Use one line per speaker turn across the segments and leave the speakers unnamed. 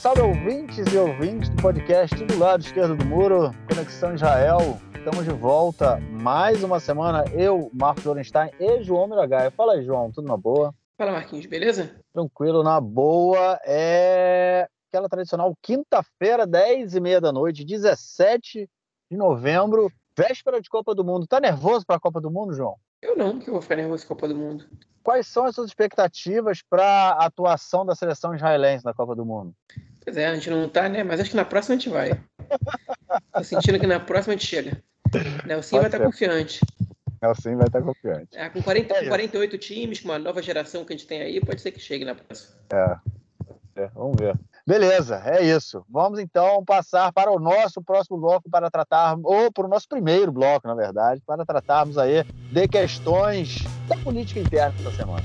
salve ouvintes e ouvintes do podcast do lado esquerdo do muro, Conexão Israel. Estamos de volta mais uma semana. Eu, Marcos Lorenstein e João Miragaia. Fala aí, João, tudo na boa?
Fala, Marquinhos, beleza?
Tranquilo, na boa. É aquela tradicional quinta-feira, 10 e meia da noite, 17 de novembro, véspera de Copa do Mundo. Tá nervoso para a Copa do Mundo, João?
Eu não, que eu vou ficar nervoso com a Copa do Mundo.
Quais são as suas expectativas para a atuação da seleção israelense na Copa do Mundo?
Pois é, a gente não tá, né? Mas acho que na próxima a gente vai. Tô sentindo que na próxima a gente chega. Nelson vai estar tá confiante.
Nelson vai estar tá confiante.
É, com, 40, é com 48 times, com uma nova geração que a gente tem aí, pode ser que chegue na próxima.
É. é vamos ver. Beleza, é isso. Vamos então passar para o nosso próximo bloco para tratar, ou para o nosso primeiro bloco, na verdade, para tratarmos aí de questões da política interna essa semana.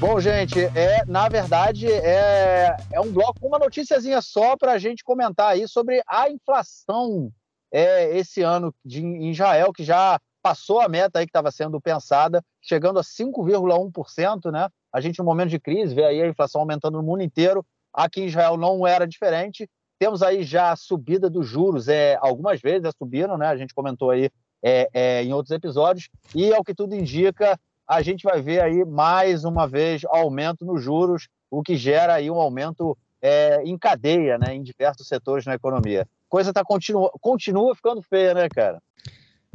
Bom, gente, é na verdade é, é um bloco uma noticiazinha só para a gente comentar aí sobre a inflação é, esse ano de, em Israel, que já passou a meta aí que estava sendo pensada, chegando a 5,1%, né? A gente, no momento de crise, vê aí a inflação aumentando no mundo inteiro. Aqui em Israel não era diferente. Temos aí já a subida dos juros, é, algumas vezes já subiram, né? A gente comentou aí é, é, em outros episódios. E, ao que tudo indica, a gente vai ver aí mais uma vez aumento nos juros, o que gera aí um aumento é, em cadeia, né, em diversos setores na economia. Coisa tá continua, continua ficando feia, né, cara?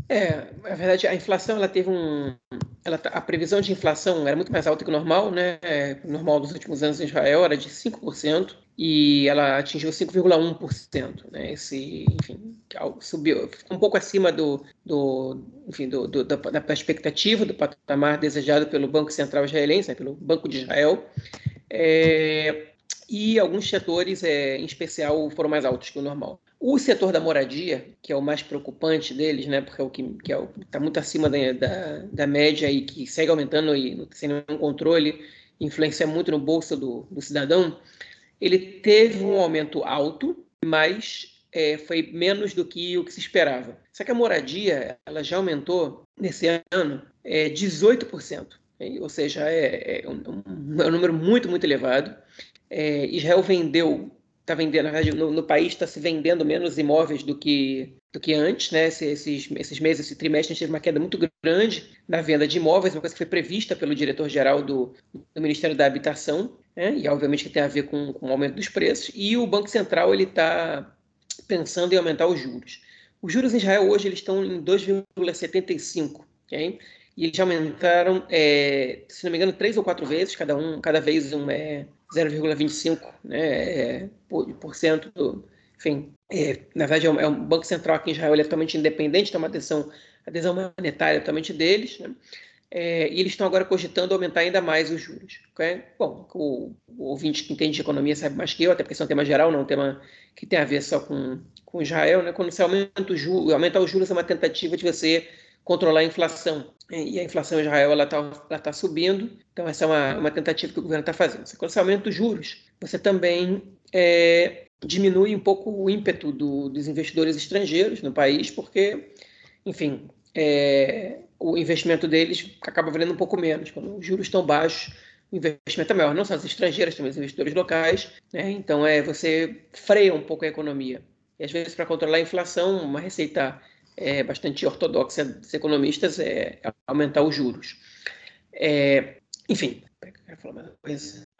É, na verdade, a inflação ela teve um, ela, tá, a previsão de inflação era muito mais alta que o normal, né? O normal dos últimos anos em Israel era de 5% e ela atingiu 5,1%, né? Esse, enfim, subiu, um pouco acima do, do enfim, do, do, da, da expectativa do patamar desejado pelo Banco Central Israelense, né? pelo Banco de Israel. É, e alguns setores, é, em especial, foram mais altos que o normal. O setor da moradia, que é o mais preocupante deles, né, porque é o que está é tá muito acima da, da, da, média e que segue aumentando e sem nenhum controle, influencia muito no bolso do, do cidadão, ele teve um aumento alto, mas é, foi menos do que o que se esperava. Só que a moradia ela já aumentou nesse ano é, 18%, ou seja, é, é, um, é um número muito, muito elevado. É, Israel vendeu, está vendendo, na verdade, no, no país está se vendendo menos imóveis do que do que antes, né? Esses, esses meses, esse trimestre, a gente teve uma queda muito grande na venda de imóveis, uma coisa que foi prevista pelo diretor-geral do, do, Ministério da Habitação, né? e obviamente que tem a ver com, com o aumento dos preços, e o Banco Central ele está pensando em aumentar os juros. Os juros em Israel hoje eles estão em 2,75, ok? E eles já aumentaram, é, se não me engano, três ou quatro vezes, cada um, cada vez um é 0,25 né, por, cento do, enfim, é, na verdade é um, é um, banco central aqui em Israel, ele é totalmente independente, tem uma adesão, adesão monetária totalmente deles, né? É, e eles estão agora cogitando aumentar ainda mais os juros. Okay? Bom, o, o, ouvinte que entende de economia sabe mais que eu, até porque isso é um tema geral, não é um tema que tem a ver só com, com Israel. Né? Quando você aumenta, o juro, aumentar os juros é uma tentativa de você controlar a inflação. E a inflação em Israel ela está tá subindo, então essa é uma, uma tentativa que o governo está fazendo. Quando você aumenta os juros, você também é, diminui um pouco o ímpeto do, dos investidores estrangeiros no país, porque, enfim, é, o investimento deles acaba valendo um pouco menos. Quando os juros estão baixos, o investimento é maior. Não só os estrangeiros, também os investidores locais. Né? Então, é você freia um pouco a economia. E, às vezes, para controlar a inflação, uma receita é, bastante ortodoxa dos economistas é aumentar os juros. É, enfim.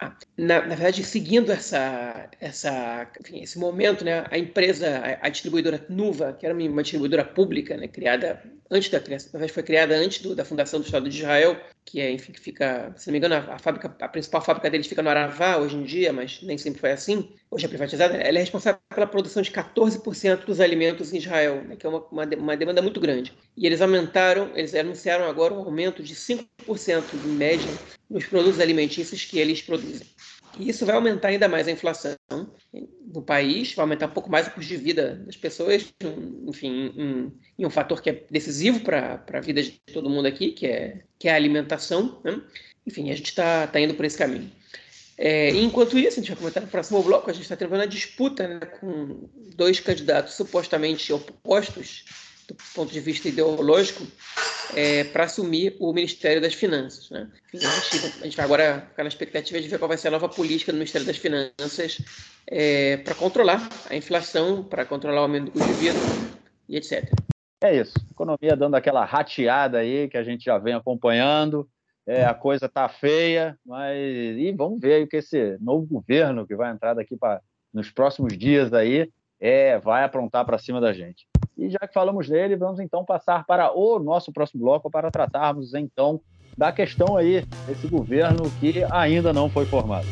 Ah, na, na, verdade, seguindo essa, essa, enfim, esse momento, né, a empresa, a, a, distribuidora Nuva, que era uma distribuidora pública, né, criada antes da criação, na verdade foi criada antes do, da fundação do Estado de Israel, que é, enfim, que fica, se não me engano, a, a, fábrica, a principal fábrica deles fica no Aravá hoje em dia, mas nem sempre foi assim. Hoje é privatizada. Ela é responsável pela produção de 14% dos alimentos em Israel, né, que é uma, uma, uma, demanda muito grande. E eles aumentaram, eles anunciaram agora um aumento de 5% em média nos produtos alimentícios que eles produzem. E isso vai aumentar ainda mais a inflação no país, vai aumentar um pouco mais o custo de vida das pessoas, enfim, em, em um fator que é decisivo para a vida de todo mundo aqui, que é, que é a alimentação. Né? Enfim, a gente está tá indo por esse caminho. É, enquanto isso, a gente vai comentar no próximo bloco, a gente está tendo uma disputa né, com dois candidatos supostamente opostos do ponto de vista ideológico, é, para assumir o Ministério das Finanças. Né? a, gente, vai agora ficar na expectativa de ver qual vai ser a nova política do Ministério das Finanças é, para controlar a inflação, para controlar o aumento do custo de vida e etc.
É isso. Economia dando aquela rateada aí que a gente já vem acompanhando. É, a coisa tá feia, mas e vamos ver aí que esse novo governo que vai entrar daqui para nos próximos dias aí é, vai aprontar para cima da gente. E já que falamos dele, vamos então passar para o nosso próximo bloco para tratarmos então da questão aí desse governo que ainda não foi formado.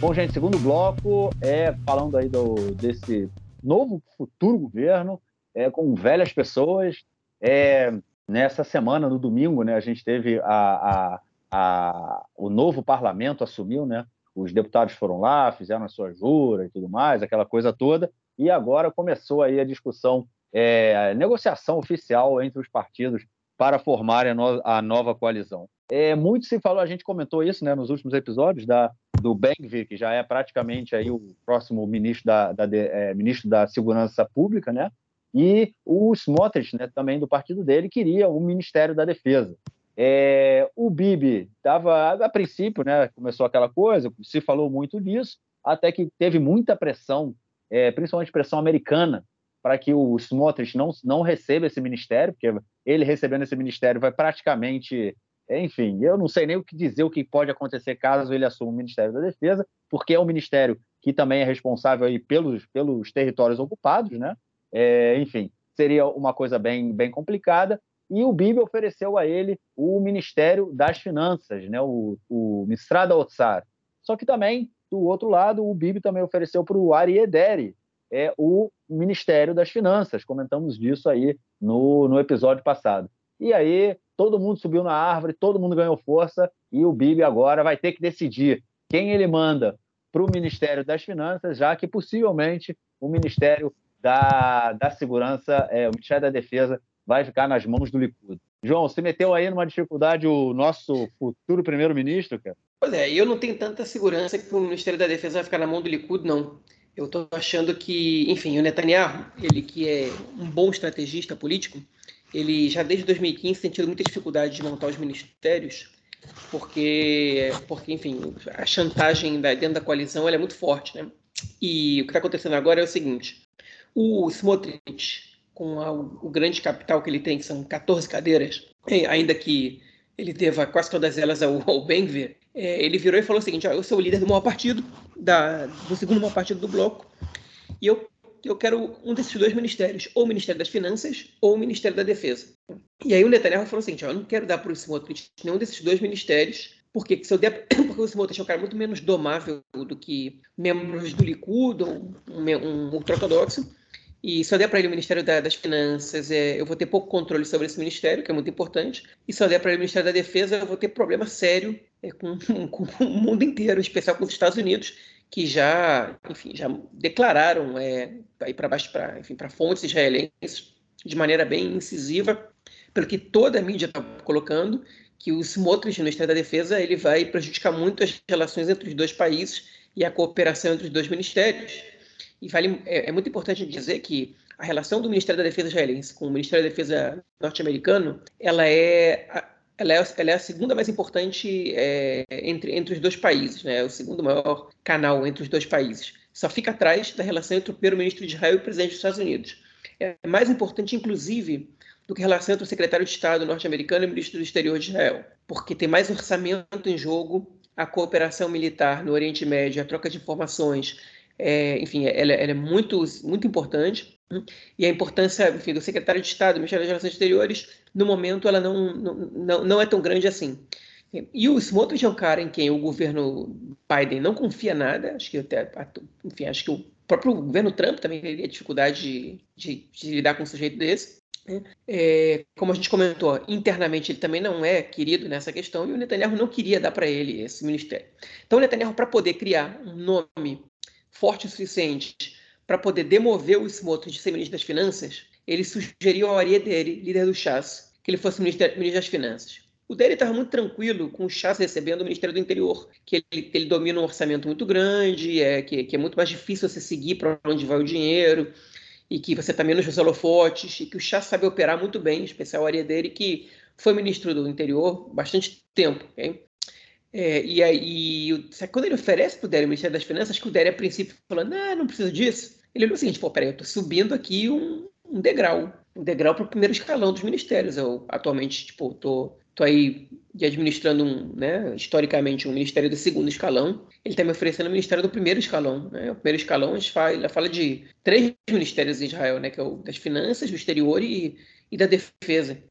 Bom, gente, segundo bloco é falando aí do, desse novo futuro governo é, com velhas pessoas. É, nessa semana, no domingo, né, a gente teve a, a, a, o novo parlamento assumiu, né? Os deputados foram lá, fizeram a sua jura e tudo mais, aquela coisa toda. E agora começou aí a discussão, é, a negociação oficial entre os partidos para formarem a, no, a nova coalizão. É, muito se falou, a gente comentou isso né, nos últimos episódios, da, do Bengvir, que já é praticamente aí o próximo ministro da, da é, ministro da Segurança Pública, né? E o Smotrich, né, também do partido dele, queria o Ministério da Defesa. É, o Bibi estava, a princípio, né, começou aquela coisa, se falou muito disso, até que teve muita pressão, é, principalmente pressão americana, para que o Smotrich não, não receba esse ministério, porque ele recebendo esse ministério vai praticamente. Enfim, eu não sei nem o que dizer, o que pode acontecer caso ele assuma o Ministério da Defesa, porque é um ministério que também é responsável aí pelos, pelos territórios ocupados, né? É, enfim, seria uma coisa bem, bem complicada e o Bibi ofereceu a ele o Ministério das Finanças, né, o, o Mistrada Otsar. Só que também, do outro lado, o Bibi também ofereceu para o Ari Ederi é, o Ministério das Finanças. Comentamos disso aí no, no episódio passado. E aí, todo mundo subiu na árvore, todo mundo ganhou força, e o Bibi agora vai ter que decidir quem ele manda para o Ministério das Finanças, já que possivelmente o Ministério da, da Segurança, é, o Ministério da Defesa, vai ficar nas mãos do Likud. João, você meteu aí numa dificuldade o nosso futuro primeiro-ministro, cara?
Pois é, eu não tenho tanta segurança que o Ministério da Defesa vai ficar na mão do Likud, não. Eu estou achando que, enfim, o Netanyahu, ele que é um bom estrategista político, ele já desde 2015 tem tido muita dificuldade de montar os ministérios, porque, porque enfim, a chantagem da, dentro da coalizão é muito forte, né? E o que está acontecendo agora é o seguinte: o Smotrich, com a, o grande capital que ele tem, que são 14 cadeiras, ainda que ele deva quase todas elas ao, ao Benvir, é, ele virou e falou o seguinte: ó, eu sou o líder do maior partido, da, do segundo maior partido do bloco, e eu, eu quero um desses dois ministérios, ou o Ministério das Finanças ou o Ministério da Defesa. E aí o Netanyahu falou o seguinte: ó, eu não quero dar para o Smotrich nenhum desses dois ministérios, porque se eu der, porque o Smotrich é um cara muito menos domável do que membros do Likud ou um, um ultra-ortodoxo, e se eu der para ele o Ministério da, das Finanças, é, eu vou ter pouco controle sobre esse ministério, que é muito importante. E se eu der para ele o Ministério da Defesa, eu vou ter problema sério é, com, com, o mundo inteiro, em especial com os Estados Unidos, que já, enfim, já declararam é, para baixo, para enfim, para fontes israelenses de maneira bem incisiva, pelo que toda a mídia está colocando, que o Smotrich no Ministério da Defesa ele vai prejudicar muito as relações entre os dois países e a cooperação entre os dois ministérios e vale, é, é, muito importante dizer que a relação do Ministério da Defesa israelense com o Ministério da Defesa norte-americano, ela é, ela é, ela é a segunda mais importante é, entre, entre os dois países, né? É o segundo maior canal entre os dois países. Só fica atrás da relação entre o primeiro-ministro de Israel e o presidente dos Estados Unidos. É mais importante, inclusive, do que a relação entre o secretário de Estado norte-americano e o ministro do Exterior de Israel, porque tem mais orçamento em jogo, a cooperação militar no Oriente Médio, a troca de informações, é, enfim, ela, ela, é muito, muito importante. E a importância enfim, do secretário de Estado, do Ministério das Relações Exteriores, no momento, ela não, não, não é tão grande assim. E o Smotrich é um cara em quem o governo Biden não confia nada. Acho que até, enfim, acho que o próprio governo Trump também teria dificuldade de, de, de lidar com um sujeito desse. Né? É, como a gente comentou, internamente ele também não é querido nessa questão e o Netanyahu não queria dar para ele esse ministério. Então, o Netanyahu, para poder criar um nome forte o suficiente para poder demover o Smotrich de ser ministro das Finanças, ele sugeriu ao Ari dele, líder do Chas, que ele fosse ministro, ministro das Finanças. O Deri estava muito tranquilo com o Chas recebendo o Ministério do Interior, que ele, ele domina um orçamento muito grande, é, que, que é muito mais difícil você seguir para onde vai o dinheiro, e que você está menos nos holofotes, e que o Chas sabe operar muito bem, em especial a área dele, que foi ministro do Interior bastante tempo. Okay? É, e aí, quando ele oferece para o o Ministério das Finanças, que o Deri, a princípio, falou: não, não preciso disso. Ele olhou o seguinte: pô, peraí, eu estou subindo aqui um, um degrau, um degrau para o primeiro escalão dos ministérios. Eu atualmente, tipo, tô, tô aí administrando um, né, historicamente um ministério do segundo escalão. Ele está me oferecendo o ministério do primeiro escalão. Né? O primeiro escalão a gente fala, fala de três ministérios em Israel, né, que é o das finanças, do exterior e, e da defesa.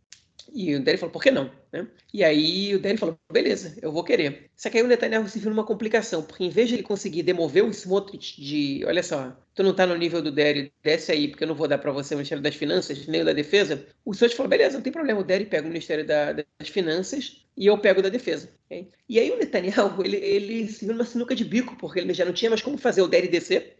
E o Derry falou, por que não? Né? E aí o Derry falou, beleza, eu vou querer. Só que aí o Netanyahu se viu numa complicação, porque em vez de ele conseguir demover o Smotrich de, olha só, tu não tá no nível do Derry, desce aí, porque eu não vou dar para você o Ministério das Finanças, nem o da Defesa, o Smotrich falou, beleza, não tem problema, o Derry pega o Ministério da, das Finanças e eu pego da Defesa. Okay? E aí o Netanyahu, ele, ele se viu numa sinuca de bico, porque ele já não tinha mais como fazer o Derry descer,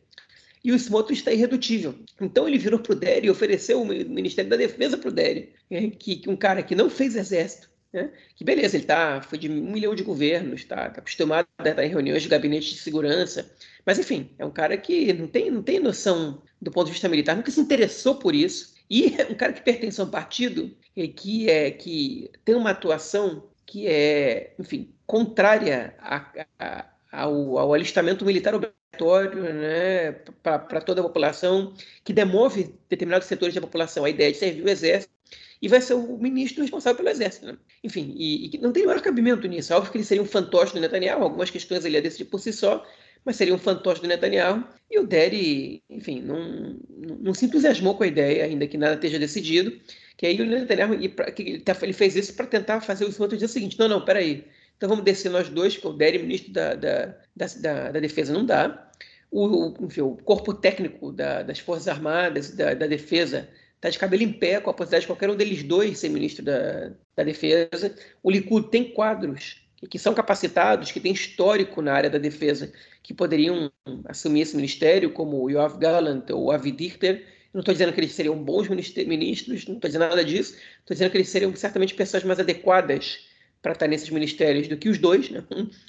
e o Smotrich está irredutível. Então ele virou para o Deri e ofereceu o Ministério da Defesa para o Deri, né? que, que um cara que não fez exército, né? que beleza, ele tá, foi de um milhão de governos, está tá acostumado a estar em reuniões de gabinete de segurança, mas enfim, é um cara que não tem, não tem noção do ponto de vista militar, nunca se interessou por isso, e é um cara que pertence a um partido que, é, que tem uma atuação que é, enfim, contrária a, a, ao, ao alistamento militar obrigatório né, para toda a população, que demove determinados setores da população a ideia de servir o exército, e vai ser o ministro responsável pelo exército. Né? Enfim, e, e não tem maior cabimento nisso. Óbvio que ele seria um fantoche do Netanyahu, algumas questões ele ia decidir por si só, mas seria um fantoche do Netanyahu. E o Deri, enfim, não, não, se entusiasmou com a ideia, ainda que nada esteja decidido. Que aí o Netanyahu ele fez isso para tentar fazer o outro dizer o seguinte: não, não, peraí. Então vamos descer nós dois, porque o Deri, ministro da, da, da, da Defesa, não dá. O, enfim, o corpo técnico da, das Forças Armadas, da, da Defesa, está de cabelo em pé com a possibilidade de qualquer um deles dois ser ministro da, da Defesa. O Likud tem quadros que são capacitados, que têm histórico na área da defesa, que poderiam assumir esse ministério, como o Yoav Gallant ou o Avi Dichter. Não estou dizendo que eles seriam bons ministros, não estou dizendo nada disso. Estou dizendo que eles seriam certamente pessoas mais adequadas para estar nesses ministérios do que os dois. Né?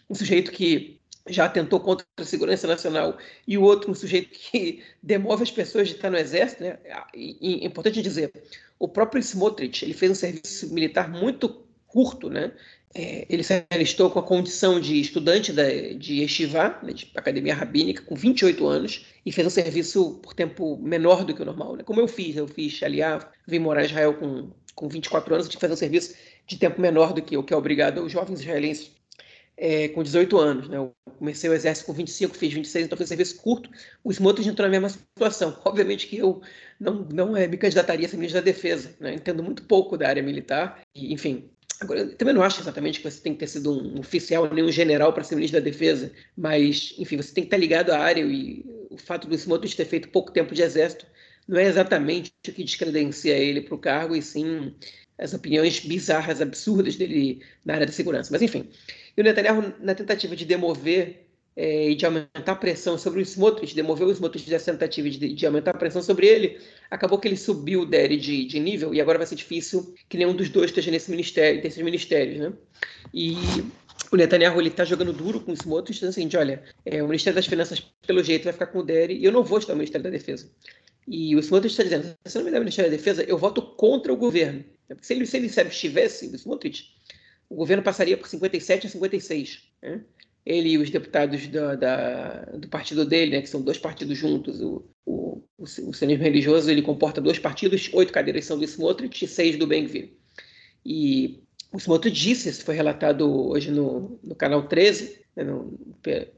Um, sujeito que já atentou contra a segurança nacional e o outro um sujeito que demove as pessoas de estar no exército, né? E, é importante dizer, o próprio Smotrich ele fez um serviço militar muito curto, né? É, ele se alistou com a condição de estudante da, de Yeshiva, né, de academia rabínica, com 28 anos, e fez um serviço por tempo menor do que o normal. Né? Como eu fiz, eu fiz aliás, vim morar em Israel com, com 24 anos, eu tinha que fazer um serviço de tempo menor do que o que é obrigado aos jovens israelenses é, com 18 anos. Né? Eu comecei o exército com 25, fiz 26, então fiz serviço curto. O Smotrich entrou na mesma situação. Obviamente que eu não, não é, me candidataria a ser ministro da Defesa. Né? Entendo muito pouco da área militar. E, enfim, Agora, eu também não acho exatamente que você tem que ter sido um oficial nem um general para ser ministro da Defesa, mas, enfim, você tem que estar ligado à área e o fato do Smotrich ter feito pouco tempo de exército não é exatamente o que descredencia ele para o cargo, e sim as opiniões bizarras, absurdas dele na área da segurança. Mas, enfim, e o Netanyahu, na tentativa de demover é, e de aumentar a pressão sobre o Smotrich, demover o Smotrich dessa tentativa de, de, aumentar a pressão sobre ele, acabou que ele subiu o Deri de, de, nível e agora vai ser difícil que nenhum dos dois esteja nesse ministério, desses ministérios, né? E o Netanyahu ele está jogando duro com o Smotrich, dizendo assim, olha, é, o Ministério das Finanças, pelo jeito, vai ficar com o Deri e eu não vou estar no Ministério da Defesa. E o Smotrich está dizendo, se não me der o Ministério da Defesa, eu voto contra o governo. Se ele, se ele se abstivesse, o Smotrich, o governo passaria por 57 a 56. Né? Ele e os deputados da, da, do partido dele, né, que são dois partidos juntos, o, o, o, o sionismo religioso, ele comporta dois partidos, oito cadeiras são do Smotrich e seis do Ben-Gvir. E o Smotrich disse, isso foi relatado hoje no, no canal 13, né, no,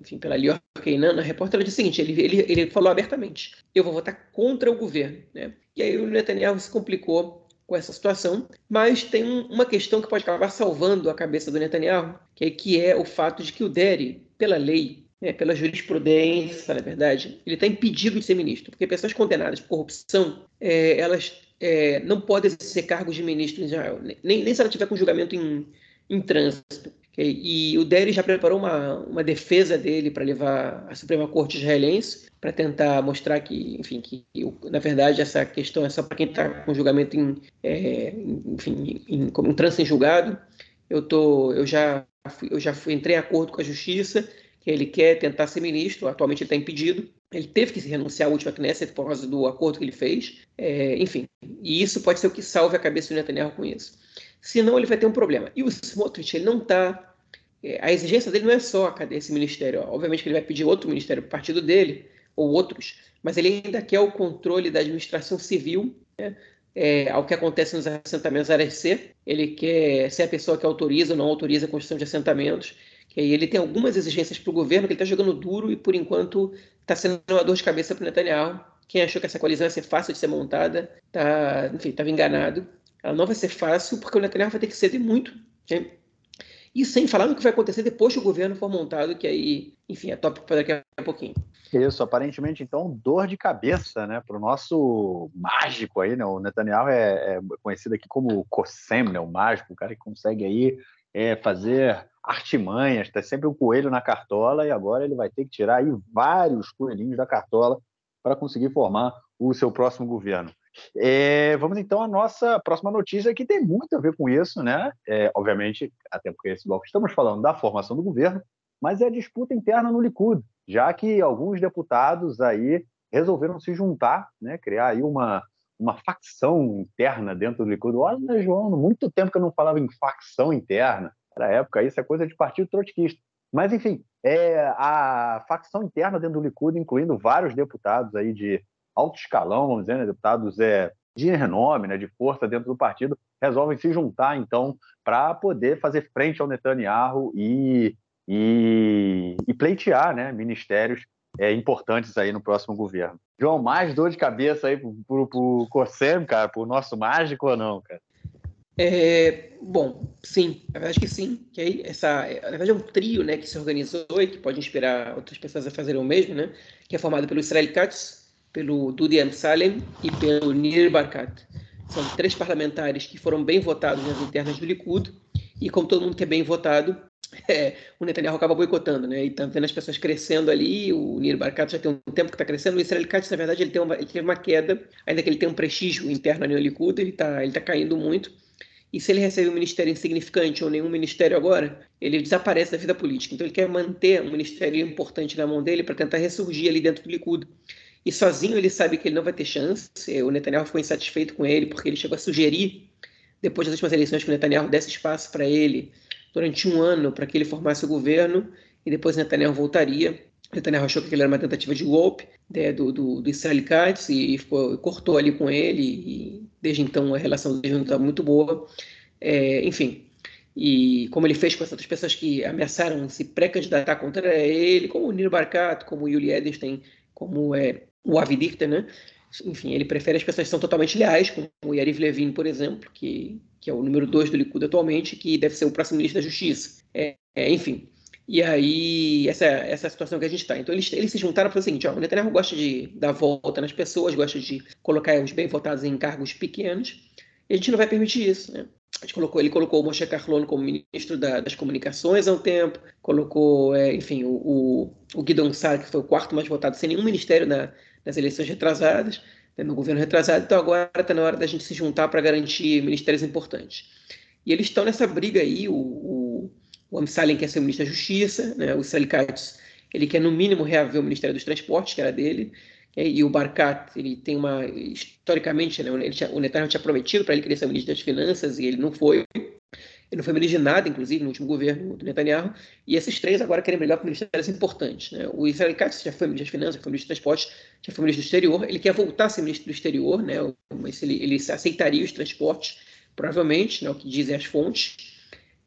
enfim, pela Lior Keinan, a repórter, ela disse o seguinte, ele, ele, ele falou abertamente, eu vou votar contra o governo. Né? E aí o Netanyahu se complicou com essa situação, mas tem uma questão que pode acabar salvando a cabeça do Netanyahu, que é, que é o fato de que o Deri, pela lei, né, pela jurisprudência, na verdade, ele está impedido de ser ministro, porque pessoas condenadas por corrupção, é, elas é, não podem ser cargos de ministro em Israel, nem, nem se ela tiver com julgamento em, em trânsito. E o Deri já preparou uma, uma defesa dele para levar à Suprema Corte israelense, para tentar mostrar que, enfim, que na verdade essa questão é só para quem está com julgamento em, é, enfim, em, como um trânsito em julgado, eu tô, eu já, fui, eu já fui, entrei em acordo com a Justiça que ele quer tentar ser ministro. Atualmente ele está impedido. Ele teve que renunciar à última Knesset por causa do acordo que ele fez. É, enfim, e isso pode ser o que salve a cabeça do Netanyahu com isso. Senão ele vai ter um problema. E o Smotrich, ele não está. É, a exigência dele não é só esse ministério. Obviamente que ele vai pedir outro ministério para o partido dele, ou outros, mas ele ainda quer o controle da administração civil, né? é, ao que acontece nos assentamentos área C. Ele quer ser a pessoa que autoriza ou não autoriza a construção de assentamentos. Que aí ele tem algumas exigências para o governo que ele está jogando duro e, por enquanto, está sendo uma dor de cabeça para o Netanyahu. Quem achou que essa coalizão ia ser fácil de ser montada, tá, enfim, estava enganado. Ela não vai ser fácil porque o Netanyahu vai ter que ceder muito. Okay? E sem falar no que vai acontecer depois que o governo for montado, que aí, enfim, é tópico para daqui a pouquinho.
Isso, aparentemente, então, dor de cabeça, né, para o nosso mágico aí, né, o Netanyahu é, é conhecido aqui como Kossem, né, o mágico, o cara que consegue aí é, fazer artimanhas, tá sempre um coelho na cartola e agora ele vai ter que tirar aí vários coelhinhos da cartola para conseguir formar o seu próximo governo. É, vamos então à nossa próxima notícia, que tem muito a ver com isso, né? É, obviamente, até porque esse bloco estamos falando da formação do governo, mas é a disputa interna no Likud, já que alguns deputados aí resolveram se juntar, né? Criar aí uma, uma facção interna dentro do Likud. Olha, João, muito tempo que eu não falava em facção interna. Era época, isso é coisa de partido trotskista. Mas, enfim, é, a facção interna dentro do Likud, incluindo vários deputados aí de alto escalão, vamos dizer, né, deputados é, de renome, né, de força dentro do partido, resolvem se juntar, então, para poder fazer frente ao Netanyahu e, e, e pleitear né, ministérios é, importantes aí no próximo governo. João, mais dor de cabeça aí pro, pro, Cossem, cara, pro nosso mágico ou não, cara?
É, bom, sim, na verdade que sim. Que aí essa, na verdade é um trio, né, que se organizou e que pode inspirar outras pessoas a fazerem o mesmo, né? Que é formado pelo Israel Katz, pelo Dudi Amsalem e pelo Nir Barkat. São três parlamentares que foram bem votados nas internas do Likud, e como todo mundo que é bem votado, é, o Netanyahu acaba boicotando, né? E tá vendo as pessoas crescendo ali, o Nir Barkat já tem um tempo que está crescendo, o Israel Katz, na verdade, ele, tem uma, ele teve uma queda, ainda que ele tenha um prestígio interno no Likud, ele está ele tá caindo muito, e se ele recebe um ministério insignificante ou nenhum ministério agora, ele desaparece da vida política. Então ele quer manter um ministério importante na mão dele para tentar ressurgir ali dentro do Likud. E sozinho ele sabe que ele não vai ter chance. O Netanyahu ficou insatisfeito com ele porque ele chegou a sugerir, depois das últimas eleições, que o Netanyahu desse espaço para ele durante um ano para que ele formasse o governo e depois Netanyahu voltaria. Netanyahu achou que aquilo era uma tentativa de golpe né, do, do, do Israel Katz e, ficou, cortou ali com ele. E desde então a relação deles não está muito boa. É, enfim, e como ele fez com as outras pessoas que ameaçaram se pré-candidatar contra ele, como o Nir Barkat, como o Yuli Edelstein, como é, o Avi Dichter, né? Enfim, ele prefere as pessoas que são totalmente leais, como o Yariv Levin, por exemplo, que, que é o número dois do Likud atualmente, que deve ser o próximo ministro da Justiça. É, é, enfim, e aí, essa, essa é a situação que a gente está. Então, eles, eles se juntaram para o seguinte: ó, o Netanyahu gosta de dar volta nas pessoas, gosta de colocar os bem votados em cargos pequenos, e a gente não vai permitir isso. Né? Colocou, ele colocou o Moshe Carlone como ministro da, das comunicações há um tempo, colocou, é, enfim, o, o, o Guidon Sar, que foi o quarto mais votado, sem nenhum ministério na, nas eleições retrasadas, né, no governo retrasado, então agora está na hora da gente se juntar para garantir ministérios importantes. E eles estão nessa briga aí, o, o, o Amsalem quer ser o ministro da Justiça, né, o Salikaitis, ele quer no mínimo reaver o Ministério dos Transportes, que era dele, e o Barkat, ele tem uma. Historicamente, né, ele tinha, o Netanyahu tinha prometido para ele que ele ser ministro das Finanças e ele não foi. Ele não foi ministro de nada, inclusive, no último governo do Netanyahu. E esses três agora querem melhor para ministérios importantes. Né? O Israel Katz já foi ministro das Finanças, foi ministro dos Transportes, já foi ministro do Exterior. Ele quer voltar a ser ministro do Exterior, né? mas ele, ele aceitaria os transportes, provavelmente, né? o que dizem as fontes.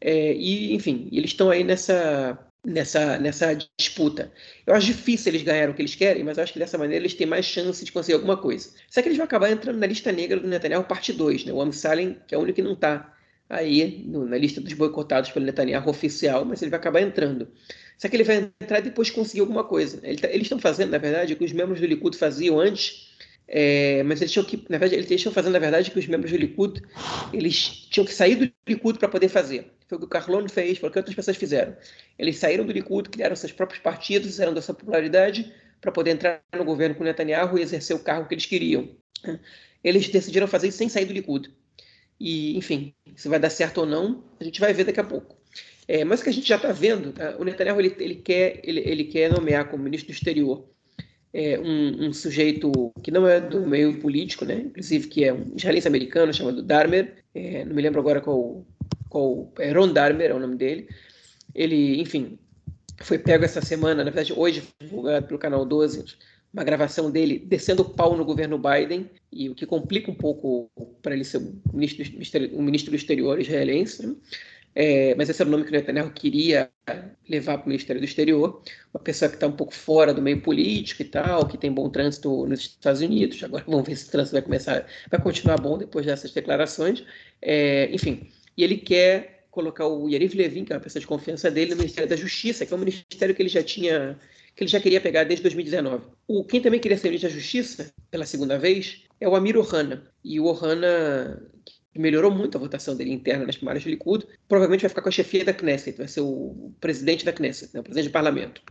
É, e, enfim, eles estão aí nessa, nessa, nessa disputa. Eu acho difícil eles ganharem o que eles querem, mas eu acho que dessa maneira eles têm mais chance de conseguir alguma coisa. Só que eles vão acabar entrando na lista negra do Netanyahu parte 2, né? O Amsalem, que é o único que não está aí no, na lista dos boicotados pelo Netanyahu oficial, mas ele vai acabar entrando. Só que ele vai entrar e depois conseguir alguma coisa. Tá, eles estão fazendo, na verdade, o que os membros do Likud faziam antes, é, mas eles tinham que, na verdade, eles estão fazendo, na verdade, que os membros do Likud, eles tinham que sair do Likud para poder fazer. Foi o que o Carlone fez, foi o que outras pessoas fizeram. Eles saíram do Likud, criaram seus próprios partidos, fizeram dessa popularidade para poder entrar no governo com Netanyahu e exercer o cargo que eles queriam. Eles decidiram fazer isso sem sair do Likud. E, enfim, se vai dar certo ou não, a gente vai ver daqui a pouco. É, mas o que a gente já está vendo, tá? o Netanyahu ele, ele, quer, ele, ele quer nomear como ministro do exterior é, um, um, sujeito que não é do meio político, né? inclusive que é um israelense americano chamado Darmer, é, não me lembro agora qual, qual é Ron Darmer é o nome dele. Ele, enfim, foi pego essa semana, na verdade hoje divulgado pelo canal 12, uma gravação dele descendo o pau no governo Biden, e o que complica um pouco para ele ser um ministro, um ministro do exterior israelense. Né? É, mas esse era o nome que o Netanyahu queria levar para o Ministério do Exterior, uma pessoa que está um pouco fora do meio político e tal, que tem bom trânsito nos Estados Unidos. Agora vamos ver se o trânsito vai começar, vai continuar bom depois dessas declarações. É, enfim, e ele quer colocar o Yariv Levin, que é uma pessoa de confiança dele, no Ministério da Justiça, que é um ministério que ele já tinha que ele já queria pegar desde 2019. O, quem também queria ser ministro da Justiça, pela segunda vez, é o Amir Ohana. E o Ohana, melhorou muito a votação dele interna nas primárias do Likud, provavelmente vai ficar com a chefia da Knesset, vai ser o presidente da Knesset, né, o presidente do parlamento.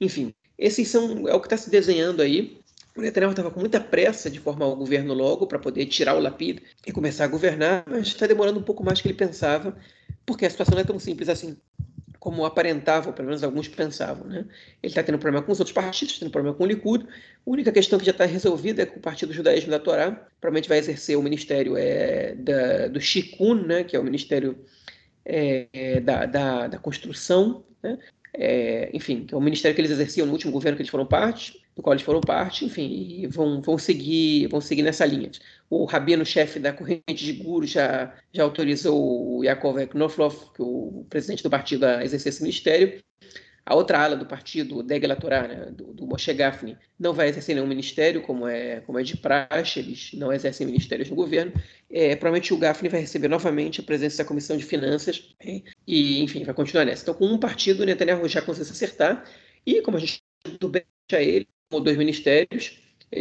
Enfim, esses são é o que está se desenhando aí. O Netanyahu estava com muita pressa de formar o governo logo para poder tirar o Lapid e começar a governar, mas está demorando um pouco mais que ele pensava, porque a situação não é tão simples assim como aparentavam, pelo menos alguns pensavam. Né? Ele está tendo problema com os outros partidos, tendo problema com o Likud. A única questão que já está resolvida é que o Partido Judaísmo da Torá provavelmente vai exercer o ministério é, da, do Shikun, né? que é o ministério é, da, da, da, construção, né? é, enfim, que é o ministério que eles exerciam no último governo que eles foram parte, do qual eles foram parte, enfim, e vão, vão, seguir, vão seguir nessa linha. O rabino-chefe da corrente de Guru já, já autorizou o Yaakov Knoflof, que o presidente do partido, a exercer esse ministério. A outra ala do partido, o Degel Torah, né, do, do Moshe Gafni, não vai exercer nenhum ministério, como é, como é de praxe, eles não exercem ministérios no governo. É, provavelmente o Gafni vai receber novamente a presença da Comissão de Finanças e, enfim, vai continuar nessa. Então, com um partido, o Netanyahu já conseguiu se acertar e, como a gente tudo bem a ele, ou dois ministérios,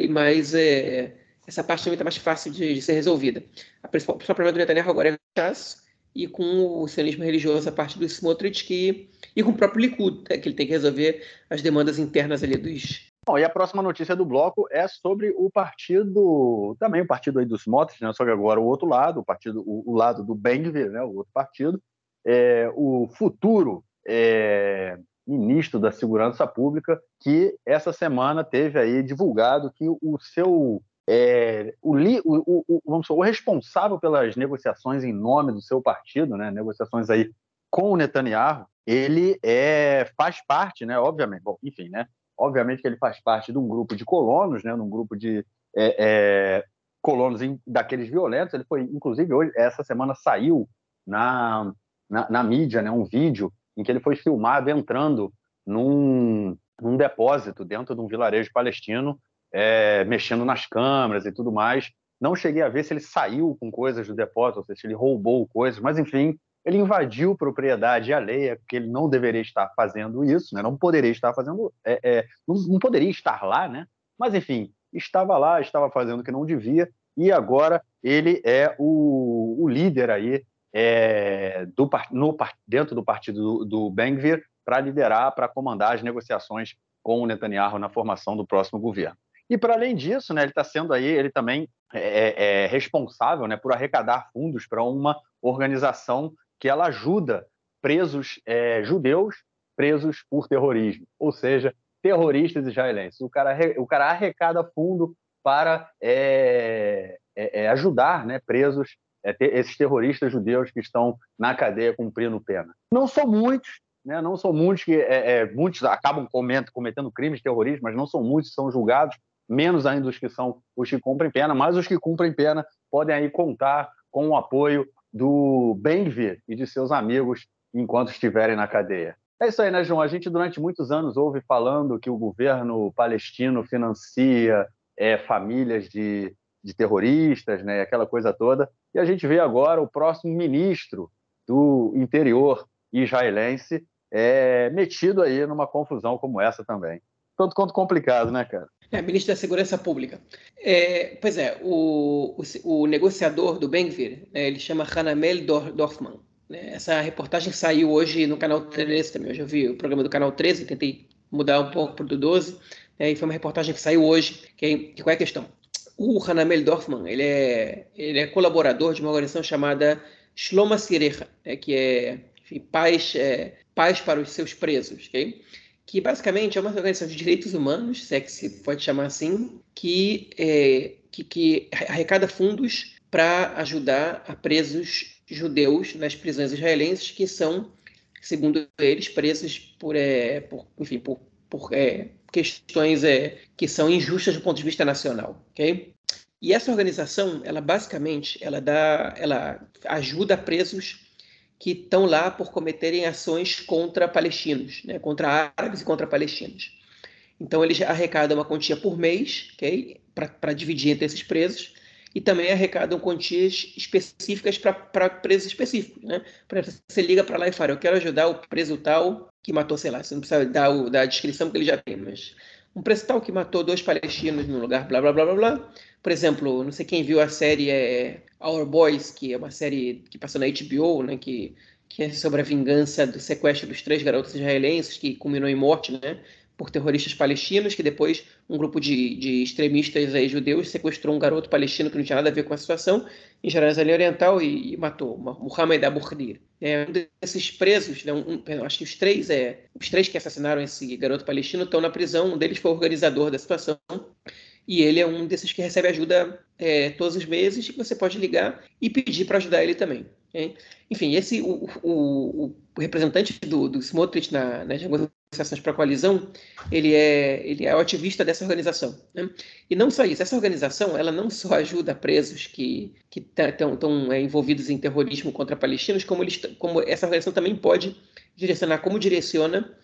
mas é, essa parte também está mais fácil de, de, ser resolvida. A principal, o principal problema do Netanyahu agora é o Chas, e com o sionismo religioso a parte do Smotrich que, e com o próprio Likud, né, que ele tem que resolver as demandas internas ali dos.
Bom, e a próxima notícia do bloco é sobre o partido, também o partido aí dos Smotrich, né, só que agora o outro lado, o partido, o, o lado do Bengvir, né, o outro partido, é, o futuro é, ministro da Segurança Pública, que essa semana teve aí divulgado que o seu é, o, o, o, vamos o responsável pelas negociações em nome do seu partido, né, negociações aí com o Netanyahu, ele é, faz parte, né, obviamente, bom, enfim, né, obviamente que ele faz parte de um grupo de colonos, né, num grupo de é, é, colonos em, daqueles violentos. Ele foi, inclusive, hoje, essa semana saiu na, na, na mídia, né, um vídeo em que ele foi filmado entrando num, num depósito dentro de um vilarejo palestino é, mexendo nas câmeras e tudo mais. Não cheguei a ver se ele saiu com coisas do depósito, ou se ele roubou coisas, mas enfim, ele invadiu propriedade alheia, porque ele não deveria estar fazendo isso, né? não poderia estar fazendo, é, é, não, não, poderia estar lá, né? mas enfim, estava lá, estava fazendo o que não devia, e agora ele é o, o líder aí é, do, no, dentro do partido do, do Bengvir para liderar, para comandar as negociações com o Netanyahu na formação do próximo governo. E para além disso, né, ele está sendo aí, ele também é, é, é responsável, né, por arrecadar fundos para uma organização que ela ajuda presos é, judeus presos por terrorismo, ou seja, terroristas israelenses. O cara, o cara arrecada fundo para é, é, ajudar né, presos, esses terroristas judeus que estão na cadeia cumprindo pena. Não são muitos, né? não são muitos que muitos acabam cometendo crimes de terrorismo, mas não são muitos que são julgados menos ainda os que são os que cumprem pena, mas os que cumprem pena podem aí contar com o apoio do Benvir e de seus amigos enquanto estiverem na cadeia. É isso aí, né, João? A gente durante muitos anos ouve falando que o governo palestino financia é, famílias de, de terroristas, né, aquela coisa toda, e a gente vê agora o próximo ministro do interior israelense é, metido aí numa confusão como essa também. Tanto quanto complicado, né, cara?
É, ministro da Segurança Pública. É, pois é, o, o, o, negociador do Benvir, né, ele chama Hanamel Dorfman. Né, essa reportagem saiu hoje no canal 13 também. Hoje eu vi o programa do canal 13, tentei mudar um pouco para o do 12. Né, e foi uma reportagem que saiu hoje. Que, que qual é a questão? O Hanamel Dorfman, ele é, ele é colaborador de uma organização chamada Shloma Sirecha, né, que é enfim, paz, é, paz para os seus presos, ok? que basicamente é uma organização de direitos humanos, se é que se pode chamar assim, que, é, que, que arrecada fundos para ajudar a presos judeus nas prisões israelenses que são, segundo eles, presos por, é, por enfim, por, por é, questões é, que são injustas do ponto de vista nacional, ok? E essa organização, ela basicamente, ela dá, ela ajuda presos que estão lá por cometerem ações contra palestinos, né, contra árabes e contra palestinos. Então eles arrecadam uma quantia por mês, okay, para dividir entre esses presos, e também arrecadam quantias específicas para presos específicos. Né? Por exemplo, você liga para lá e fala, eu quero ajudar o preso tal que matou, sei lá, você não precisa dar, o, dar a descrição porque ele já tem, mas um preso tal que matou dois palestinos no lugar, blá, blá, blá, blá, blá. Por exemplo, não sei quem viu a série é, Our Boys, que é uma série que passou na HBO, né, que, que é sobre a vingança do sequestro dos três garotos israelenses, que culminou em morte, né, por terroristas palestinos, que depois um grupo de, de extremistas aí, judeus sequestrou um garoto palestino que não tinha nada a ver com a situação em Jerusalém Oriental e, e matou, Muhammad Abu Khdir. É, um desses presos, né, um, um, acho que os três, é, os três que assassinaram esse garoto palestino estão na prisão, um deles foi o organizador da situação, e ele é um desses que recebe ajuda é, todos os meses, que você pode ligar e pedir para ajudar ele também. Enfim, esse o, o, o, representante do, do Smotrich na, nas negociações para a coalizão, ele é, ele é o ativista dessa organização. Né? E não só isso, essa organização ela não só ajuda presos que estão é, envolvidos em terrorismo contra palestinos, como, eles, como essa organização também pode direcionar, como direciona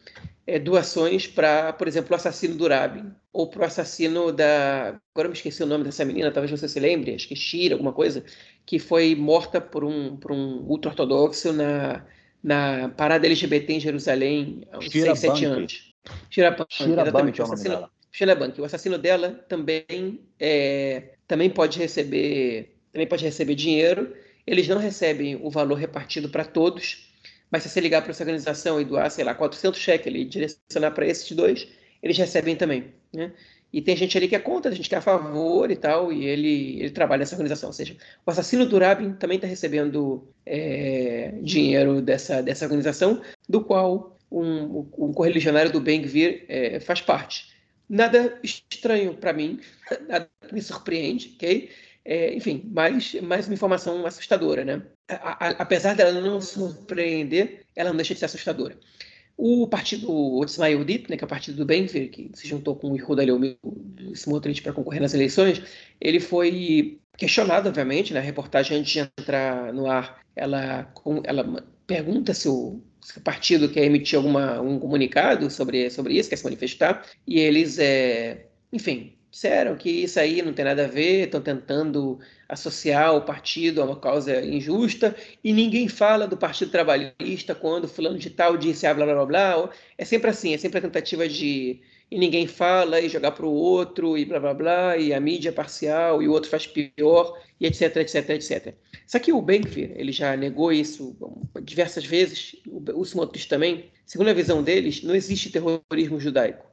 é, doações para, por exemplo, o assassino do Rabin, ou para o assassino da. Agora eu me esqueci o nome dessa menina, talvez você se lembre, acho que é Shira, alguma coisa, que foi morta por um, por um ultra-ortodoxo na, na parada LGBT em Jerusalém há uns 6, 7 anos. Shira Bank, exatamente. É o assassino, Shira Bank. O assassino dela também, é, também pode receber também pode receber dinheiro. Eles não recebem o valor repartido para todos, mas se você ligar para essa organização e doar, sei lá, 400 cheques e direcionar para esses dois, eles recebem também, né? E tem gente ali que é contra, gente que é a favor e tal, e ele, ele trabalha nessa organização. Ou seja, o assassino do Rabin também está recebendo é, dinheiro dessa, dessa organização, do qual um, um correligionário do Ben-Gvir é, faz parte. Nada estranho para mim, nada me surpreende, ok? É, enfim, mais, mais uma informação assustadora, né? A, a, apesar dela não surpreender, ela não deixa de ser assustadora. O partido Otzma Yehudit, né, que é o partido do Benvir, que se juntou com o Yehuda Leumi Smotrich para concorrer nas eleições, ele foi questionado, obviamente, na reportagem antes de entrar no ar, ela, ela pergunta se o, se o partido quer emitir alguma, um comunicado sobre, sobre isso, quer se manifestar, e eles, é, enfim, disseram que isso aí não tem nada a ver, estão tentando associar o partido a uma causa injusta, e ninguém fala do Partido Trabalhista quando fulano de tal disse ah, blá blá blá. É sempre assim, é sempre a tentativa de e ninguém fala e jogar para o outro e blá blá blá, e a mídia é parcial e o outro faz pior, e etc, etc, etc. Só que o Benkfir, ele já negou isso diversas vezes, o Smotrich também. Segundo a visão deles, não existe terrorismo judaico.